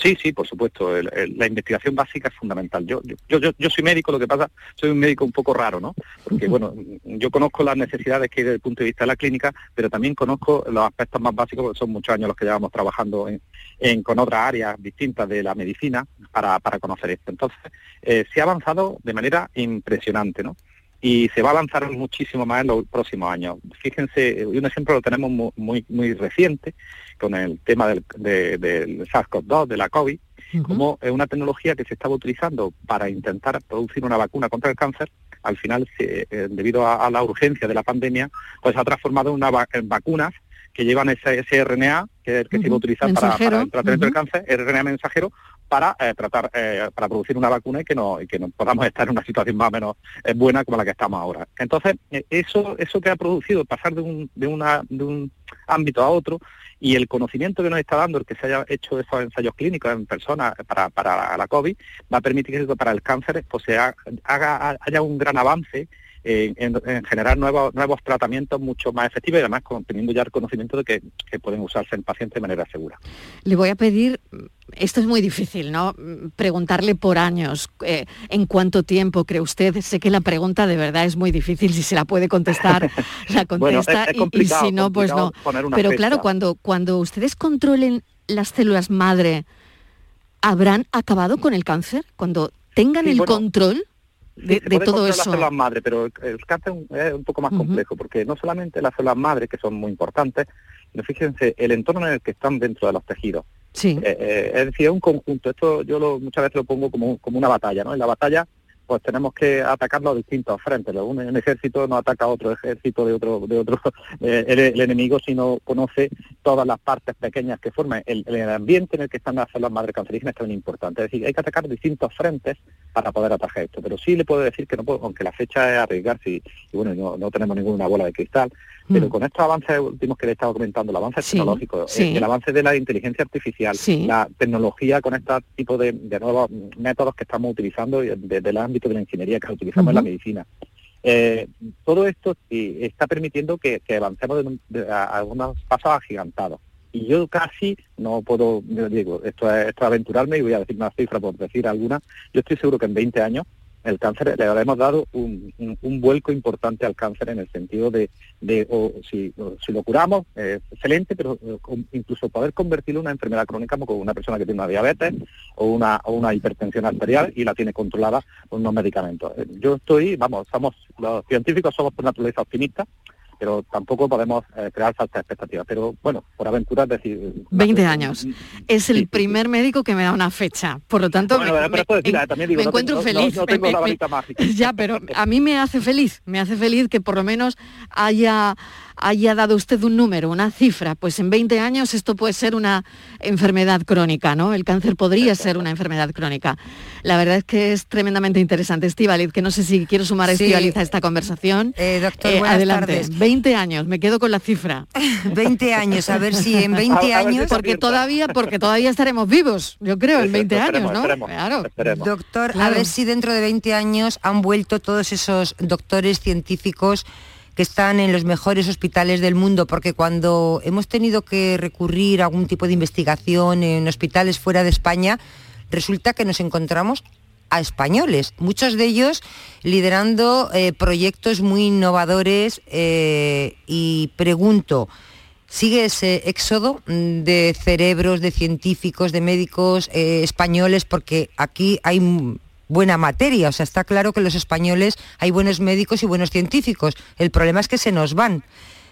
Sí, sí, por supuesto. el- el- la investigación básica es fundamental. Yo, yo, yo, yo soy médico, lo que pasa, soy un médico un poco raro, ¿no? Porque, bueno, yo conozco las necesidades que hay desde el punto de vista de la clínica, pero también conozco los aspectos más básicos, porque son muchos años los que llevamos trabajando en, en- con otras áreas distintas de la medicina para, para conocer esto. Entonces, eh, se ha avanzado de manera impresionante, ¿no? y se va a avanzar muchísimo más en los próximos años. Fíjense, un ejemplo lo tenemos mu- muy muy reciente con el tema del, de- del SARS-CoV-2, de la COVID, como es una tecnología que se estaba utilizando para intentar producir una vacuna contra el cáncer, al final, se- eh, debido a, a la urgencia de la pandemia, pues ha transformado en, una va- en vacunas que llevan ese, ese RNA, que es el que se iba a utilizar para, para el tratamiento Ujú. del cáncer, RNA mensajero, para eh, tratar, eh, para producir una vacuna y que no, y que no podamos estar en una situación más o menos eh, buena como la que estamos ahora. Entonces, eh, eso, eso que ha producido pasar de un, de una, de un ámbito a otro y el conocimiento que nos está dando el que se haya hecho esos ensayos clínicos en personas para, para la COVID va a permitir que para el cáncer pues se ha- haga, haya un gran avance en, en- en generar nuevos, nuevos tratamientos mucho más efectivos y además con- teniendo ya el conocimiento de que, que pueden usarse en pacientes de manera segura. Le voy a pedir, esto es muy difícil, ¿no? Preguntarle por años, eh, ¿en cuánto tiempo cree usted? Sé que la pregunta de verdad es muy difícil, si se la puede contestar, la Bueno, contesta es- es y- si no, pues no. Pero fecha. claro, cuando, cuando ustedes controlen las células madre habrán acabado con el cáncer? Cuando tengan Sí, el bueno, control Sí, de, se de puede todo controlar las eso. células madre, pero el, el cáncer es un poco más complejo, porque no solamente las células madre, que son muy importantes, sino fíjense el entorno en el que están dentro de los tejidos. Sí. Eh, eh, es decir, es un conjunto. Esto yo lo, muchas veces lo pongo como, como una batalla, ¿no? En la batalla, pues tenemos que atacarlo a distintos frentes. Un, ejército no ataca a otro ejército de otro, de otro eh, el, enemigo, sino conoce todas las partes pequeñas que forman. El, ambiente en el que están las células madre cancerígenas es también importante. Es decir, hay que atacar distintos frentes para poder atajar esto. Pero sí le puedo decir que no puedo, aunque la fecha es arriesgarse y, y bueno, no, no tenemos ninguna bola de cristal, pero con estos avances últimos que le he estado comentando, el avance Sí, tecnológico, sí. el, avance de la inteligencia artificial, Sí. la tecnología con este tipo de, de nuevos métodos que estamos utilizando y desde el ámbito de la ingeniería que utilizamos en la medicina. Eh, todo esto sí, está permitiendo que, que avancemos de, de- a, a unos pasos agigantados. Y yo casi no puedo, digo, esto es, esto es aventurarme y voy a decir una cifra por decir alguna. Yo estoy seguro que en 20 años el cáncer le habremos dado un, vuelco importante al cáncer en el sentido de, si, o si lo curamos, eh, excelente, pero eh, incluso poder convertirlo en una enfermedad crónica como una persona que tiene una diabetes o una, o una hipertensión arterial y la tiene controlada con unos medicamentos. Eh, Yo estoy, vamos, somos los científicos somos por naturaleza optimistas, pero tampoco podemos eh, crear falsas expectativas. Pero bueno, por aventura es decir... 20 años. Es el primer médico que me da una fecha. Por lo tanto, Bueno, me, pero me- esto decir, me- también digo, me no encuentro tengo- feliz. no tengo Me- la me- varita mágica. Ya, pero a mí me hace feliz. Me hace feliz que por lo menos haya, haya dado usted un número, una cifra. Pues en 20 años esto puede ser una enfermedad crónica, ¿no? El cáncer podría ser una enfermedad crónica. La verdad es que es tremendamente interesante. Estivaliz, que no sé si quiero sumar a Sí. Estivaliz a esta conversación. Eh, doctor, buenas adelante. tardes. 20 años, me quedo con la cifra. 20 años, a ver si en 20 años... Porque todavía, porque todavía estaremos vivos, yo creo, en 20 años, ¿no? Claro. Doctor, a ver si dentro de 20 años han vuelto todos esos doctores científicos que están en los mejores hospitales del mundo, porque cuando hemos tenido que recurrir a algún tipo de investigación en hospitales fuera de España, resulta que nos encontramos a españoles, muchos de ellos liderando eh, proyectos muy innovadores eh, y pregunto, ¿Sigue ese éxodo mm, de cerebros, de científicos, de médicos eh, españoles? Porque aquí hay buena materia, o sea, está claro que los españoles hay buenos médicos y buenos científicos. El problema es que se nos van.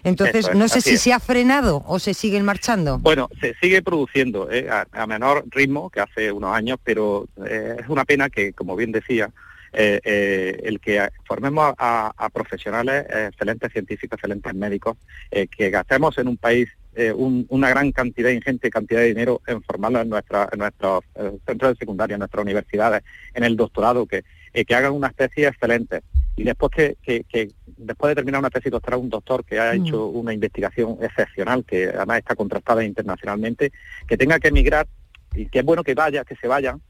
Entonces, es, no sé si es. se ha frenado o se siguen marchando. Bueno, se sigue produciendo eh, a, a menor ritmo que hace unos años, pero eh, es una pena que, como bien decía, eh, eh, el que formemos a, a profesionales, eh, excelentes científicos, excelentes médicos, que gastemos en un país eh, un- una gran cantidad, ingente cantidad de dinero en formarlos en, nuestra- en nuestros eh, centros de secundaria, en nuestras universidades, en el doctorado, que, eh, que hagan una especie excelente. Y después que, que- que después de terminar una tesis doctoral, un doctor que ha Mm. hecho una investigación excepcional, que además está contrastada internacionalmente, que tenga que emigrar, y que es bueno que vaya, que se vayan,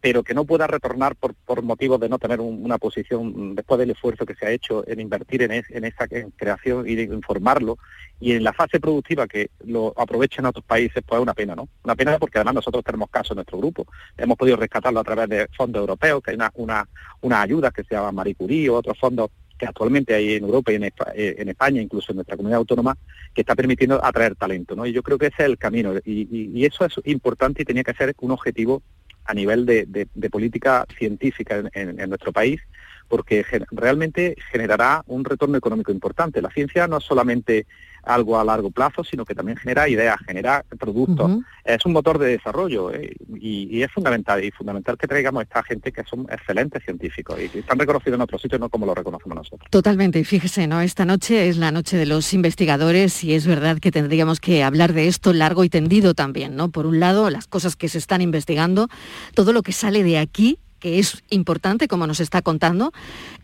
pero que no pueda retornar por, por motivos de no tener un- una posición mm, después del esfuerzo que se ha hecho en invertir en, es- en esa creación y de informarlo y en la fase productiva que lo aprovechen otros países, pues es una pena, ¿no? Una pena porque además nosotros tenemos casos en nuestro grupo. Hemos podido rescatarlo a través de fondos europeos, que hay una, una, una ayuda que se llama Marie Curie o otros fondos que actualmente hay en Europa y en, eh, en España, incluso en nuestra comunidad autónoma, que está permitiendo atraer talento, ¿no? Y yo creo que ese es el camino y, y- y eso es importante y tenía que ser un objetivo a nivel de, de- política científica en, en- en nuestro país, porque realmente generará un retorno económico importante. La ciencia no es solamente algo a largo plazo, sino que también genera ideas, genera productos. Es un motor de desarrollo eh, y, y es fundamental, y fundamental que traigamos a esta gente que son excelentes científicos y que están reconocidos en otros sitios, no como lo reconocemos nosotros. Totalmente, y fíjese, ¿no? Esta noche es la noche de los investigadores y es verdad que tendríamos que hablar de esto largo y tendido también, ¿no? Por un lado, las cosas que se están investigando, todo lo que sale de aquí que es importante, como nos está contando,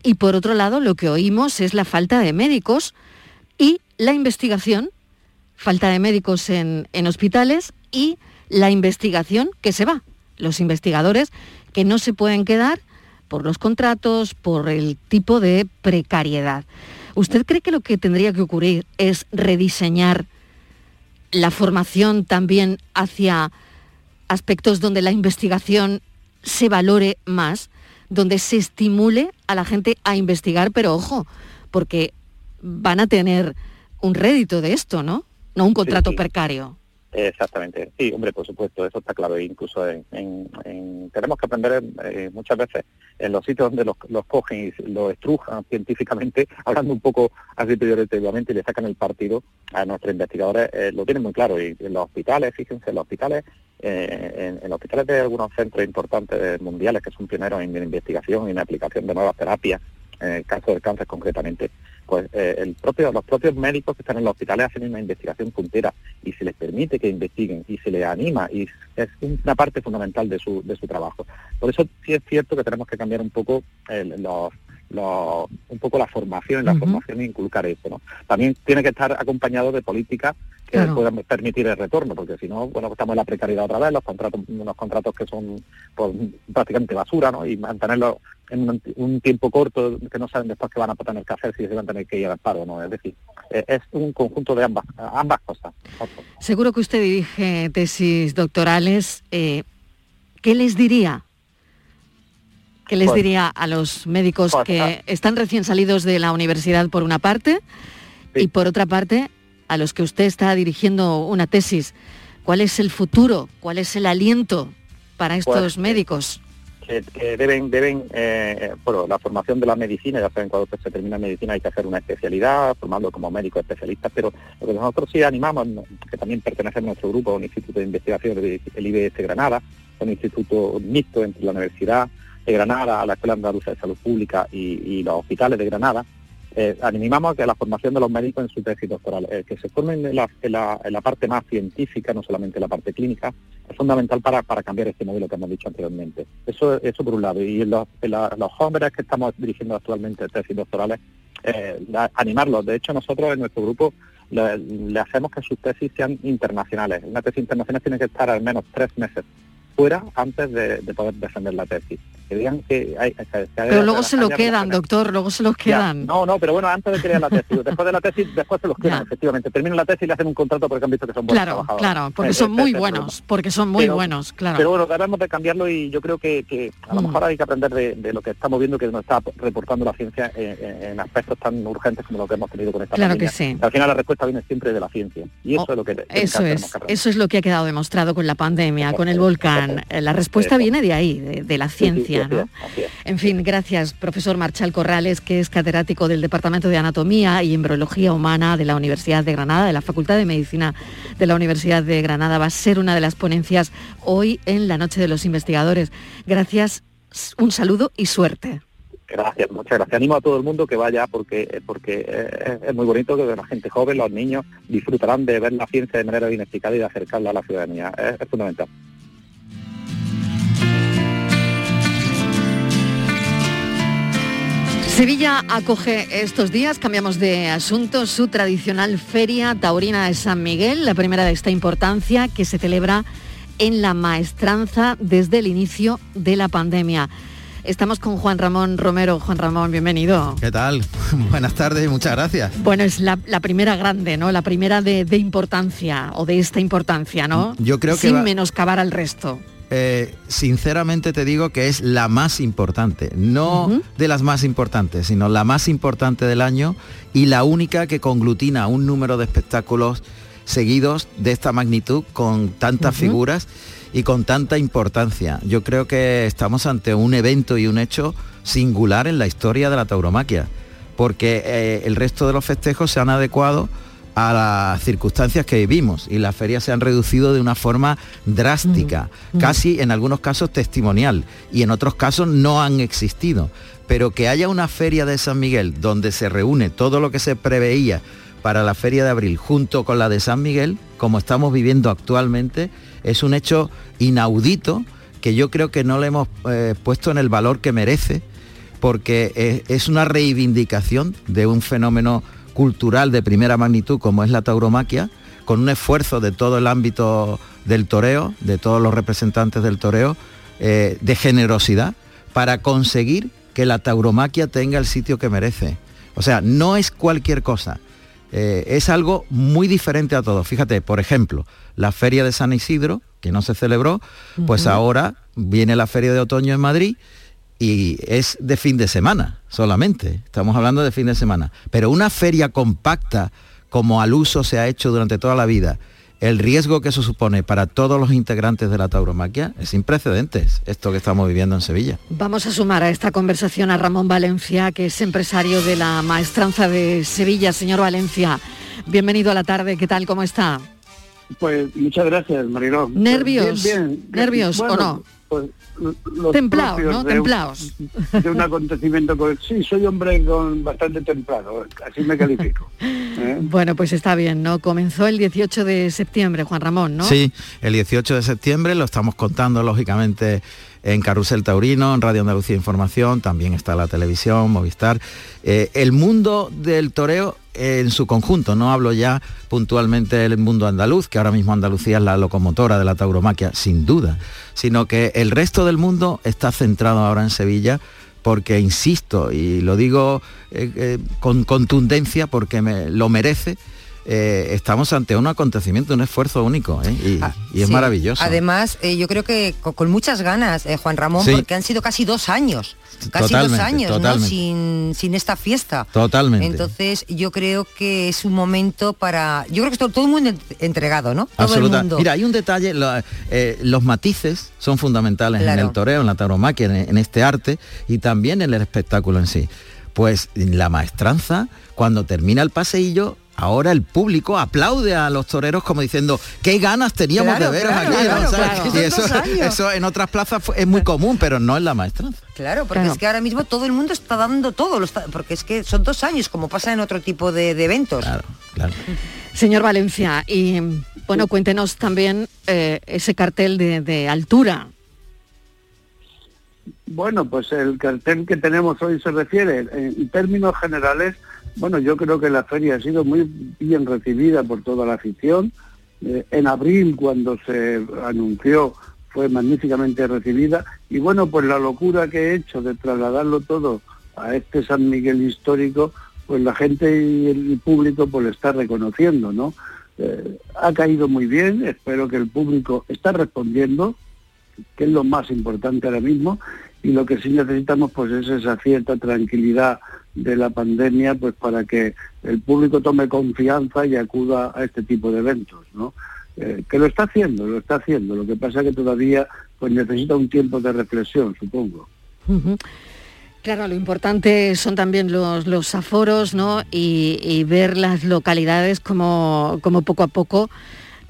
y por otro lado, lo que oímos es la falta de médicos y la investigación, falta de médicos en, en hospitales y la investigación que se va. Los investigadores que no se pueden quedar por los contratos, por el tipo de precariedad. ¿Usted cree que lo que tendría que ocurrir es rediseñar la formación también hacia aspectos donde la investigación se valore más, donde se estimule a la gente a investigar, pero ojo, porque van a tener un rédito de esto, ¿no? No un contrato sí. precario. Exactamente, sí, hombre, por supuesto, eso está claro. Incluso en, en- en- tenemos que aprender eh, muchas veces en los sitios donde los, los cogen y los estrujan científicamente, hablando un poco así peyorativamente y le sacan el partido a nuestros investigadores, eh, lo tienen muy claro. Y en los hospitales, fíjense, en los hospitales, eh, en, en los hospitales de algunos centros importantes mundiales que son pioneros en investigación y en aplicación de nuevas terapias, en el caso del cáncer concretamente, pues eh, el propio, los propios médicos que están en los hospitales hacen una investigación puntera y se les permite que investiguen y se les anima y es una parte fundamental de su, de su trabajo. Por eso sí es cierto que tenemos que cambiar un poco el- los, los- un poco la formación, la formación e inculcar eso. ¿no? También tiene que estar acompañado de políticas que Claro. puedan permitir el retorno, porque si no, bueno, estamos en la precariedad otra vez, los contratos, unos contratos que son pues, prácticamente basura, ¿no? Y mantenerlos en un, un tiempo corto, que no saben después qué van a tener que hacer, si se van a tener que ir al paro, ¿no? Es decir, eh, es un conjunto de ambas, ambas cosas. Seguro que usted dirige tesis doctorales. eh, ¿Qué les diría? ¿Qué les Pues- diría a los médicos pues, que ah. están recién salidos de la universidad por una parte y por otra parte a los que usted está dirigiendo una tesis? ¿Cuál es el futuro? ¿Cuál es el aliento para estos Pues, médicos? que, que deben, deben eh, bueno, la formación de la medicina, ya saben, cuando se termina medicina hay que hacer una especialidad, formando como médicos especialistas, pero lo que nosotros sí animamos, que también pertenece a nuestro grupo, a un instituto de investigación, el IBS Granada, un instituto mixto entre la Universidad de Granada, la Escuela Andaluza de Salud Pública y, los hospitales de Granada, eh, animamos a que la formación de los médicos en su tesis doctoral, eh, que se formen en la, parte más científica, no solamente en la parte clínica, es fundamental para, para cambiar este modelo que hemos dicho anteriormente. Eso, eso por un lado. Y en los, la- jóvenes que estamos dirigiendo actualmente tesis doctorales, eh, animarlos. De hecho, nosotros en nuestro grupo le, hacemos que sus tesis sean internacionales. Una tesis internacional tiene que estar al menos tres meses fuera antes de poder defender la tesis. Que digan que hay... que- que Pero luego se lo quedan, doctor, luego se los ya, quedan. no, no, pero bueno, antes de lean la tesis, después de la tesis, después se los quedan, efectivamente. Terminan la tesis y le hacen un contrato porque han visto que son buenos Claro, trabajadores. claro, porque Eh, son ese muy buenos, porque son muy Pero- buenos, claro. Pero bueno, debemos de cambiarlo y yo creo que, que a lo Mm. mejor hay que aprender de, de lo que estamos viendo que nos está reportando la ciencia en, aspectos tan urgentes como lo que hemos tenido con esta Claro que sí. Al final la respuesta viene siempre de la ciencia y eso Oh, es lo que que Eso es, que eso es lo que ha quedado demostrado con la pandemia, con el volcán. Eh, La respuesta viene de ahí, de, de la ciencia, ¿no? En fin, gracias, profesor Marchal Corrales, que es catedrático del Departamento de Anatomía y Embriología Humana de la Universidad de Granada, de la Facultad de Medicina de la Universidad de Granada. Va a ser una de las ponencias hoy en la Noche de los Investigadores. Gracias, un saludo y suerte. Gracias, muchas gracias. Animo a todo el mundo que vaya porque porque eh, es muy bonito que la gente joven, los niños, disfrutarán de ver la ciencia de manera bien explicada y de acercarla a la ciudadanía. Es, es fundamental. Sevilla acoge estos días, cambiamos de asunto, su tradicional feria taurina de San Miguel, la primera de esta importancia que se celebra en la maestranza desde el inicio de la pandemia. Estamos con Juan Ramón Romero. Juan Ramón, bienvenido. ¿Qué tal? Buenas tardes y muchas gracias. Bueno, es la, la primera grande, ¿no? La primera de, de importancia o de esta importancia, ¿no? Yo creo que Sin va- menoscabar al resto. Eh, sinceramente te digo que es la más importante, no de las más importantes, sino la más importante del año y la única que conglutina un número de espectáculos seguidos de esta magnitud con tantas figuras y con tanta importancia. Yo creo que estamos ante un evento y un hecho singular en la historia de la tauromaquia, porque eh, el resto de los festejos se han adecuado a las circunstancias que vivimos y las ferias se han reducido de una forma drástica, Mm. casi en algunos casos testimonial y en otros casos no han existido. Pero que haya una feria de San Miguel donde se reúne todo lo que se preveía para la feria de abril junto con la de San Miguel, como estamos viviendo actualmente, es un hecho inaudito que yo creo que no le hemos eh, puesto en el valor que merece porque es, es una reivindicación de un fenómeno cultural de primera magnitud como es la tauromaquia, con un esfuerzo de todo el ámbito del toreo, de todos los representantes del toreo, eh, de generosidad, para conseguir que la tauromaquia tenga el sitio que merece. O sea, no es cualquier cosa. Eh, es algo muy diferente a todo. Fíjate, por ejemplo, la feria de San Isidro, que no se celebró, pues ahora viene la feria de otoño en Madrid y es de fin de semana solamente. Estamos hablando de fin de semana. Pero una feria compacta, como al uso se ha hecho durante toda la vida, el riesgo que eso supone para todos los integrantes de la tauromaquia es sin precedentes, esto que estamos viviendo en Sevilla. Vamos a sumar a esta conversación a Ramón Valencia, que es empresario de la maestranza de Sevilla. Señor Valencia, bienvenido a la tarde, ¿qué tal? ¿Cómo está? Pues muchas gracias, Mariló. Pues ¿Nervios? bien, bien. ¿Nervios o no? Pues, los propios ¿no? de- Templaos. De un acontecimiento con... Sí, soy hombre con bastante templado, así me califico. ¿eh? Bueno, pues está bien, ¿no? Comenzó el 18 de septiembre, Juan Ramón, ¿no? Sí, el 18 de septiembre lo estamos contando lógicamente en Carrusel Taurino, en Radio Andalucía Información, también está la televisión, Movistar. Eh, el mundo del toreo en su conjunto, no hablo ya puntualmente del mundo andaluz, que ahora mismo Andalucía es la locomotora de la tauromaquia, sin duda, sino que el resto del mundo está centrado ahora en Sevilla porque, insisto, y lo digo eh, eh, con contundencia porque me, lo merece, eh, estamos ante un acontecimiento, un esfuerzo único, ¿eh? y, y es Sí. maravilloso. Además, eh, yo creo que co- con, muchas ganas, Juan Ramón, Sí. porque han sido casi dos años, casi dos años, ¿no? Sin, sin esta fiesta. Totalmente. Entonces, yo creo que es un momento para... Yo creo que todo, todo el mundo ent- entregado, ¿no? Todo Absoluta. el mundo. Mira, hay un detalle, lo- los matices son fundamentales en el toreo, en la tauromaquia, en, en este arte y también en el espectáculo en sí. Pues la maestranza, cuando termina el paseillo, ahora el público aplaude a los toreros como diciendo qué ganas teníamos Claro, de veros claro, aquí. ¿no? claro, ¿Sabes? claro. Y eso, en otras plazas fue- es muy común, pero no en la maestranza. Claro, porque Claro. es que ahora mismo todo el mundo está dando todo, lo está- porque es que son dos años, como pasa en otro tipo de, de eventos. Claro, claro. Señor Valencia, y bueno, cuéntenos también eh, ese cartel de, de altura. Bueno, pues el cartel que tenemos hoy se refiere, en términos generales, bueno, yo creo que la feria ha sido muy bien recibida por toda la afición. Eh, en abril, cuando se anunció, fue magníficamente recibida. Y bueno, pues la locura que he hecho de trasladarlo todo a este San Miguel histórico, pues la gente y el público pues lo está reconociendo, ¿no? Eh, ha caído muy bien, espero que el público está respondiendo, que es lo más importante ahora mismo, y lo que sí necesitamos pues es esa cierta tranquilidad de la pandemia pues para que el público tome confianza y acuda a este tipo de eventos, ¿no? Eh, que lo está haciendo, lo está haciendo, lo que pasa es que todavía pues necesita un tiempo de reflexión, supongo. Claro, lo importante son también los, los aforos, ¿no? Y, y ver las localidades como, como poco a poco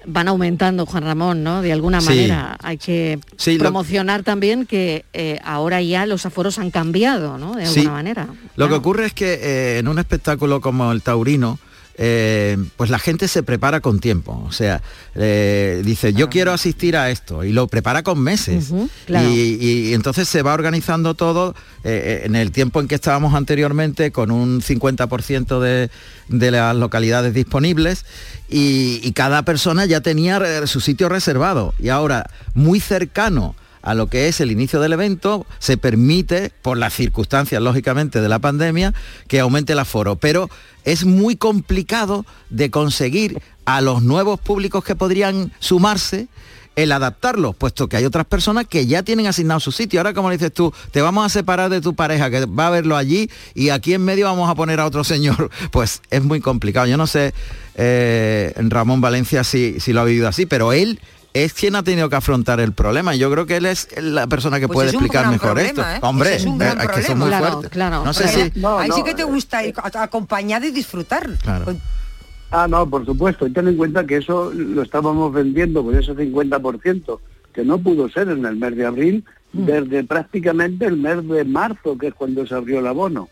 van aumentando, Juan Ramón, ¿no? De alguna Sí. manera hay que Sí, lo- promocionar también que eh, ahora ya los aforos han cambiado, ¿no? De Sí. alguna manera. Lo que ocurre es que eh, en un espectáculo como el taurino, eh, pues la gente se prepara con tiempo. O sea, eh, dice, yo quiero asistir a esto y lo prepara con meses. Claro. y, y entonces se va organizando todo eh, en el tiempo en que estábamos anteriormente con un 50% de, de las localidades disponibles y, y cada persona ya tenía su sitio reservado. Y ahora, muy cercano a lo que es el inicio del evento, se permite, por las circunstancias lógicamente de la pandemia, que aumente el aforo. Pero es muy complicado de conseguir a los nuevos públicos que podrían sumarse el adaptarlos, puesto que hay otras personas que ya tienen asignado su sitio. Ahora, como dices tú, te vamos a separar de tu pareja, que va a verlo allí, y aquí en medio vamos a poner a otro señor. Pues es muy complicado. Yo no sé, eh, Ramón Valencia, si, si lo ha vivido así, pero él es quien ha tenido que afrontar el problema. Yo creo que él es la persona que Pues puede explicar mejor problema, esto. ¿eh? Hombre, Ese es un gran es que son muy problema. Claro, fuertes. claro. No sé si... No, Ahí no, sí que te gusta ir acompañado y disfrutar. Claro. Con- Ah, no, por supuesto. Y ten en cuenta que eso lo estábamos vendiendo por ese 50%, que no pudo ser en el mes de abril, desde prácticamente el mes de marzo, que es cuando se abrió el abono.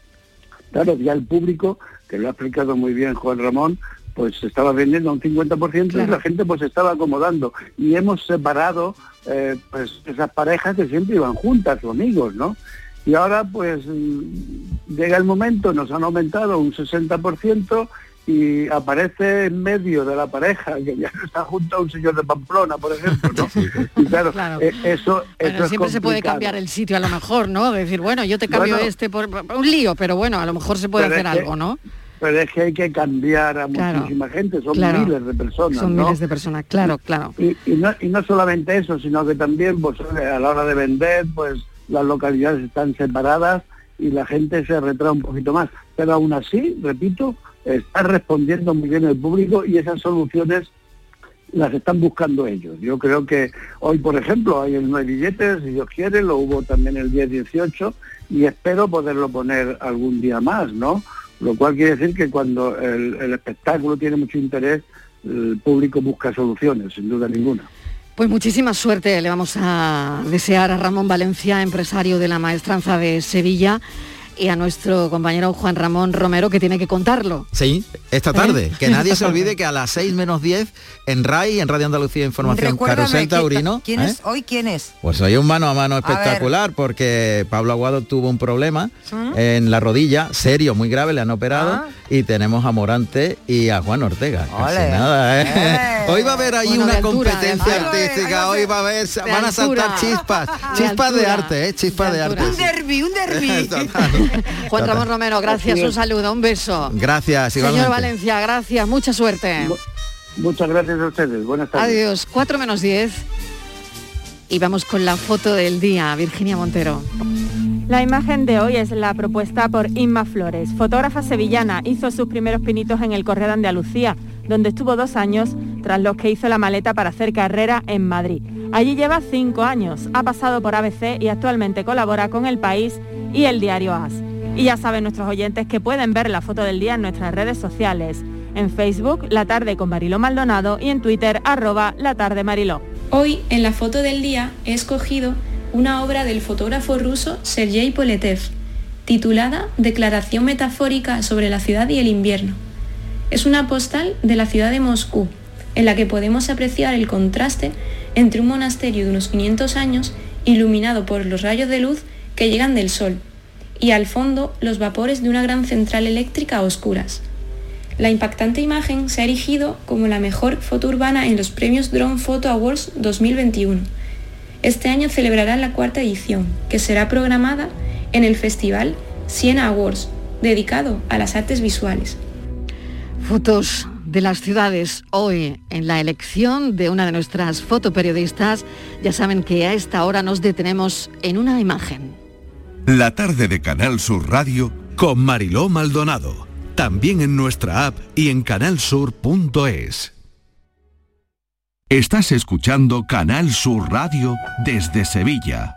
Claro, ya el público, que lo ha explicado muy bien Juan Ramón, pues se estaba vendiendo a un 50% y la gente pues se estaba acomodando. Y hemos separado eh, pues esas parejas que siempre iban juntas o amigos, ¿no? Y ahora pues mm, llega el momento, nos han aumentado un 60% y aparece en medio de la pareja, que ya no está junto a un señor de Pamplona, por ejemplo, ¿no? Y claro, Claro. eh, eso, Bueno, eso es siempre se puede cambiar el sitio a lo mejor, ¿no? Decir, bueno, yo te cambio Bueno. este por, por un lío, pero bueno, a lo mejor se puede hacer algo, ¿no? Pero es que hay que cambiar a Claro, muchísima gente, son claro. miles de personas, Son ¿no? miles de personas, claro, claro. Y, y no, y no solamente eso, sino que también pues, a la hora de vender, pues las localidades están separadas y la gente se retrae un poquito más. Pero aún así, repito, está respondiendo muy bien el público y esas soluciones las están buscando ellos. Yo creo que hoy, por ejemplo, hay el no hay billetes, si Dios quiere, lo hubo también el 10-18 y espero poderlo poner algún día más, ¿no? Lo cual quiere decir que cuando el, espectáculo tiene mucho interés, el público busca soluciones, sin duda ninguna. Pues muchísima suerte le vamos a desear a Ramón Valencia, empresario de la maestranza de Sevilla, y a nuestro compañero Juan Ramón Romero, que tiene que contarlo. Sí, esta tarde. Que nadie se olvide que a las 6 menos 10 en RAI, en Radio Andalucía Información, Recuérdame, Carusel ¿quién- Taurino. ¿Quién ¿eh? es? ¿Hoy quién es? Pues hoy un mano a mano espectacular porque Pablo Aguado tuvo un problema ¿Mm? en la rodilla, serio, muy grave, le han operado Ah. y tenemos a Morante y a Juan Ortega. Casi Ole. nada, ¿eh? Hoy va a haber ahí Bueno, una altura, competencia artística, hoy va a haber, van a saltar chispas, De chispas de arte, ¿eh? Chispas De de, arte. sí. derby, un derby. Juan Ramón Romero, gracias, un saludo, un beso. Gracias, Señor igualmente. Valencia, gracias, mucha suerte. Muchas gracias a ustedes. Buenas tardes. Adiós, 4 menos 10. Y vamos con la foto del día, Virginia Montero. La imagen de hoy es la propuesta por Inma Flores, fotógrafa sevillana. Hizo sus primeros pinitos en el Correo de Andalucía, donde estuvo dos años, tras los que hizo la maleta para hacer carrera en Madrid. Allí lleva cinco años, ha pasado por ABC y actualmente colabora con El País y el diario AS. Y ya saben nuestros oyentes que pueden ver la foto del día en nuestras redes sociales. En Facebook, La Tarde con Mariló Maldonado y en Twitter, arroba La Tarde Mariló. Hoy, en la foto del día, he escogido una obra del fotógrafo ruso Sergei Poletev, titulada Declaración metafórica sobre la ciudad y el invierno. Es una postal de la ciudad de Moscú, en la que podemos apreciar el contraste entre un monasterio de unos 500 años iluminado por los rayos de luz que llegan del sol, y al fondo los vapores de una gran central eléctrica a oscuras. La impactante imagen se ha erigido como la mejor foto urbana en los premios Drone Photo Awards 2021. Este año celebrará la cuarta edición, que será programada en el festival Siena Awards, dedicado a las artes visuales. Fotos de las ciudades hoy en la elección de una de nuestras fotoperiodistas. Ya saben que a esta hora nos detenemos en una imagen. La tarde de Canal Sur Radio con Mariló Maldonado. También en nuestra app y en canalsur.es. Estás escuchando Canal Sur Radio desde Sevilla.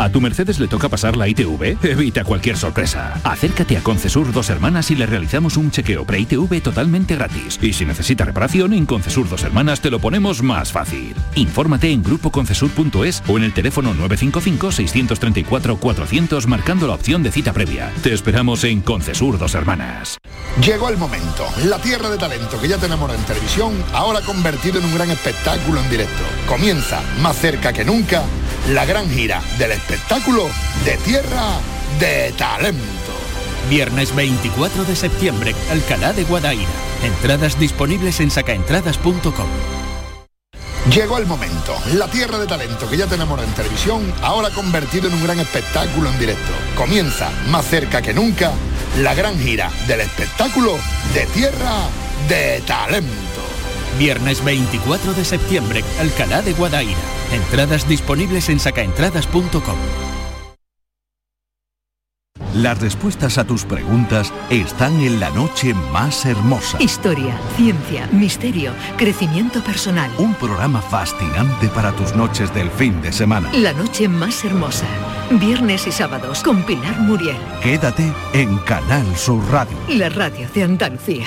¿A tu Mercedes le toca pasar la ITV? Evita cualquier sorpresa. Acércate a Concesur Dos Hermanas y le realizamos un chequeo pre-ITV totalmente gratis. Y si necesita reparación, en Concesur Dos Hermanas te lo ponemos más fácil. Infórmate en grupoconcesur.es o en el teléfono 955-634-400 marcando la opción de cita previa. Te esperamos en Concesur Dos Hermanas. Llegó el momento. La tierra de talento que ya tenemos en televisión, ahora convertido en un gran espectáculo en directo. Comienza, más cerca que nunca, la gran gira del espectáculo de Tierra de Talento. Viernes 24 de septiembre, Alcalá de Guadaira. Entradas disponibles en sacaentradas.com. Llegó el momento. La tierra de talento que ya tenemos en televisión, ahora convertido en un gran espectáculo en directo. Comienza, más cerca que nunca, la gran gira del espectáculo de Tierra de Talento. Viernes 24 de septiembre, Alcalá de Guadaira. Entradas disponibles en sacaentradas.com. Las respuestas a tus preguntas están en la noche más hermosa. Historia, ciencia, misterio, crecimiento personal. Un programa fascinante para tus noches del fin de semana. La noche más hermosa. Viernes y sábados con Pilar Muriel. Quédate en Canal Sur Radio. La radio de Andalucía.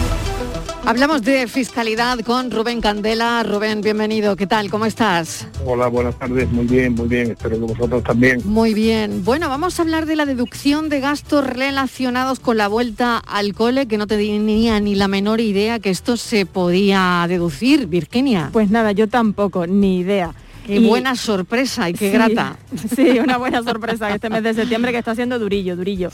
Hablamos de fiscalidad con Rubén Candela. Rubén, bienvenido. ¿Qué tal? ¿Cómo estás? Hola, buenas tardes. Muy bien, muy bien. Espero que vosotros también. Muy bien. Bueno, vamos a hablar de la deducción de gastos relacionados con la vuelta al cole, que no tenía ni la menor idea que esto se podía deducir, Virginia. Pues nada, yo tampoco, ni idea. Qué buena sorpresa y qué Sí, grata. Sí, una buena sorpresa este mes de septiembre que está siendo durillo, durillo.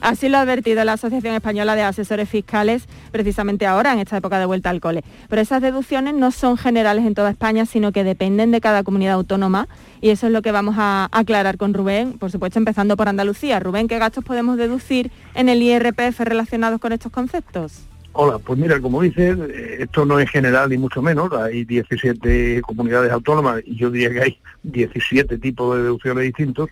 Así lo ha advertido la Asociación Española de Asesores Fiscales precisamente ahora, en esta época de vuelta al cole. Pero esas deducciones no son generales en toda España, sino que dependen de cada comunidad autónoma y eso es lo que vamos a aclarar con Rubén, por supuesto empezando por Andalucía. Rubén, ¿qué gastos podemos deducir en el IRPF relacionados con estos conceptos? Hola, pues mira, como dices, eh, esto no es general ni mucho menos, hay 17 comunidades autónomas y yo diría que hay 17 tipos de deducciones distintos.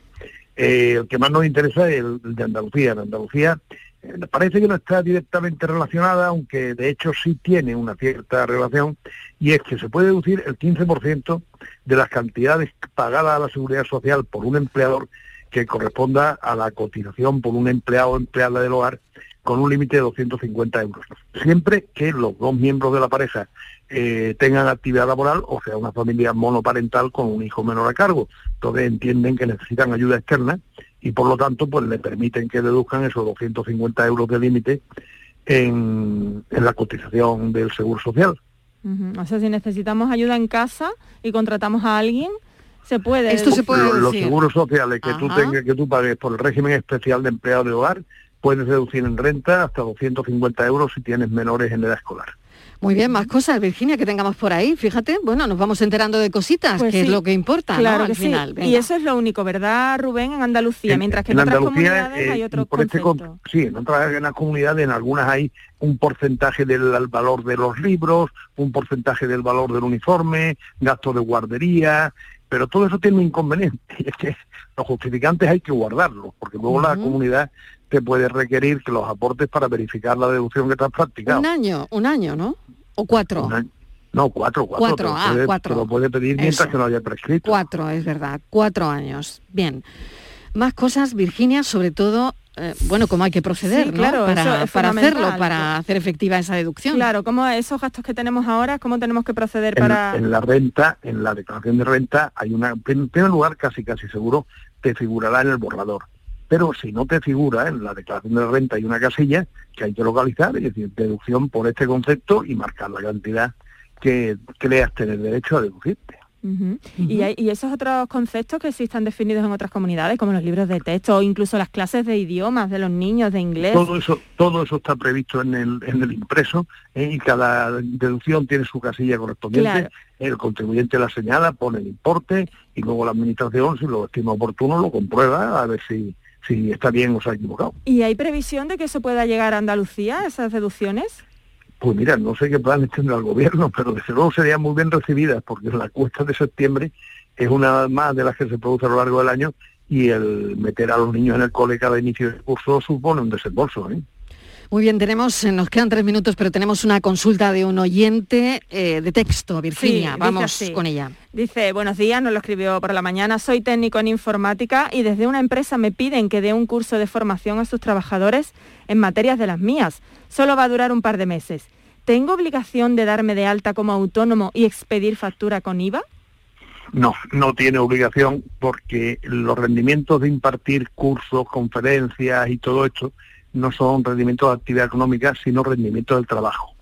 Eh, el que más nos interesa es el de Andalucía. En Andalucía eh, parece que no está directamente relacionada, aunque de hecho sí tiene una cierta relación, y es que se puede deducir el 15% de las cantidades pagadas a la seguridad social por un empleador que corresponda a la cotización por un empleado o empleada del hogar con un límite de 250 euros. Siempre que los dos miembros de la pareja eh, tengan actividad laboral o sea una familia monoparental con un hijo menor a cargo. Entonces entienden que necesitan ayuda externa y por lo tanto pues le permiten que deduzcan esos 250 euros de límite en, en la cotización del seguro social. O sea, si necesitamos ayuda en casa y contratamos a alguien, se puede. Lo- los seguros sociales que tú tengas, que tú pagues por el régimen especial de empleado de hogar, puedes deducir en renta hasta 250 euros si tienes menores en edad escolar. Muy bien, más cosas, Virginia, que tengamos por ahí. Fíjate, bueno, nos vamos enterando de cositas, Pues que es lo que importa, ¿no? Claro Al sí. final. Y eso es lo único, ¿verdad, Rubén, en Andalucía? Mientras que en, otras comunidades eh, hay otros por este con- sí, en otras en las comunidades, en algunas hay un porcentaje del al valor de los libros, un porcentaje del valor del uniforme, gastos de guardería, pero todo eso tiene un inconveniente, es que los justificantes hay que guardarlos, porque luego la comunidad te puede requerir que los aportes para verificar la deducción que te has practicado. Un año, un año, ¿no? O cuatro. Un año. No, cuatro, cuatro. Cuatro, ah, puede, cuatro. te lo puede pedir mientras Eso. que no haya prescrito. Cuatro, es verdad, cuatro años. Bien. Más cosas, Virginia, sobre todo, eh, bueno, cómo hay que proceder, Sí, ¿no? claro, para, es para hacerlo, para hacer efectiva esa deducción. Claro, ¿cómo esos gastos que tenemos ahora, cómo tenemos que proceder en, para...? en la renta, en la declaración de renta, hay una, en primer lugar, casi casi seguro, te figurará en el borrador. Pero si no te figura en la declaración de renta hay una casilla que hay que localizar, es decir, deducción por este concepto y marcar la cantidad que creas tener derecho a deducirte. Y, hay- y esos otros conceptos que sí están definidos en otras comunidades, como los libros de texto o incluso las clases de idiomas de los niños de inglés. Todo eso, todo eso está previsto en el, en el impreso ¿eh? y cada deducción tiene su casilla correspondiente. Claro. El contribuyente la señala, pone el importe y luego la administración, si lo estima oportuno, lo comprueba a ver si, si está bien o se ha equivocado. ¿Y hay previsión de que eso pueda llegar a Andalucía, esas deducciones? Pues mira, no sé qué planes tendrá el gobierno, pero desde luego serían muy bien recibidas, porque la cuesta de septiembre es una más de las que se produce a lo largo del año y el meter a los niños en el cole cada inicio de curso supone un desembolso. ¿eh? Muy bien, tenemos, eh, nos quedan tres minutos, pero tenemos una consulta de un oyente eh, de texto, Virginia. dice Vamos así. con ella. Dice, buenos días, nos lo escribió por la mañana, soy técnico en informática y desde una empresa me piden que dé un curso de formación a sus trabajadores en materias de las mías. Solo va a durar un par de meses. ¿Tengo obligación de darme de alta como autónomo y expedir factura con IVA? No, no tiene obligación porque los rendimientos de impartir cursos, conferencias y todo esto no son rendimientos de actividad económica, sino rendimientos del trabajo.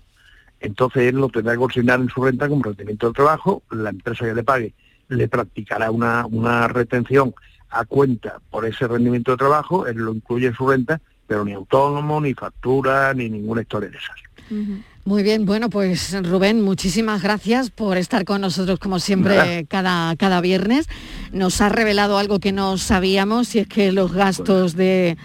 Entonces él lo tendrá que consignar en su renta como rendimiento del trabajo, la empresa que le pague le practicará una, una retención a cuenta por ese rendimiento de trabajo, él lo incluye en su renta, pero ni autónomo, ni factura, ni ninguna historia de esas. Muy bien, bueno, pues Rubén, muchísimas gracias por estar con nosotros como siempre cada, cada viernes. Nos ha revelado algo que no sabíamos y es que los gastos de,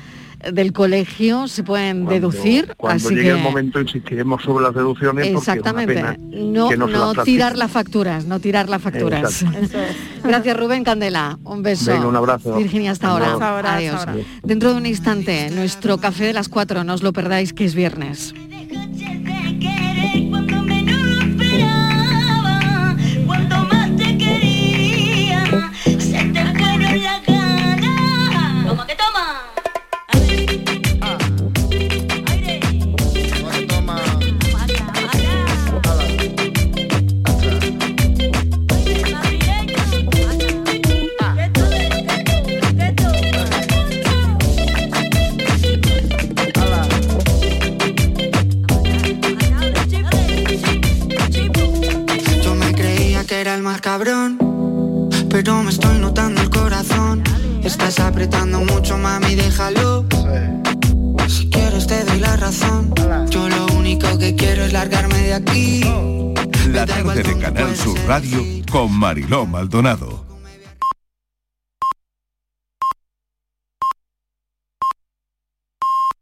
del colegio se pueden deducir. Cuando así llegue que, el momento insistiremos sobre las deducciones porque es una Exactamente, pena no, que no, se no las tirar las facturas, no tirar las facturas. Gracias Rubén Candela, un beso. Venga, un abrazo. Virginia, hasta ahora. Hasta ahora, Adiós. hasta ahora. Dentro de un instante, nuestro café de las cuatro, no os lo perdáis que es viernes. Más cabrón, pero me estoy notando el corazón. Estás apretando mucho, mami, déjalo. Si quieres te doy la razón. Yo lo único que quiero es largarme de aquí. La tarde de Canal Sur Radio con Mariló Maldonado.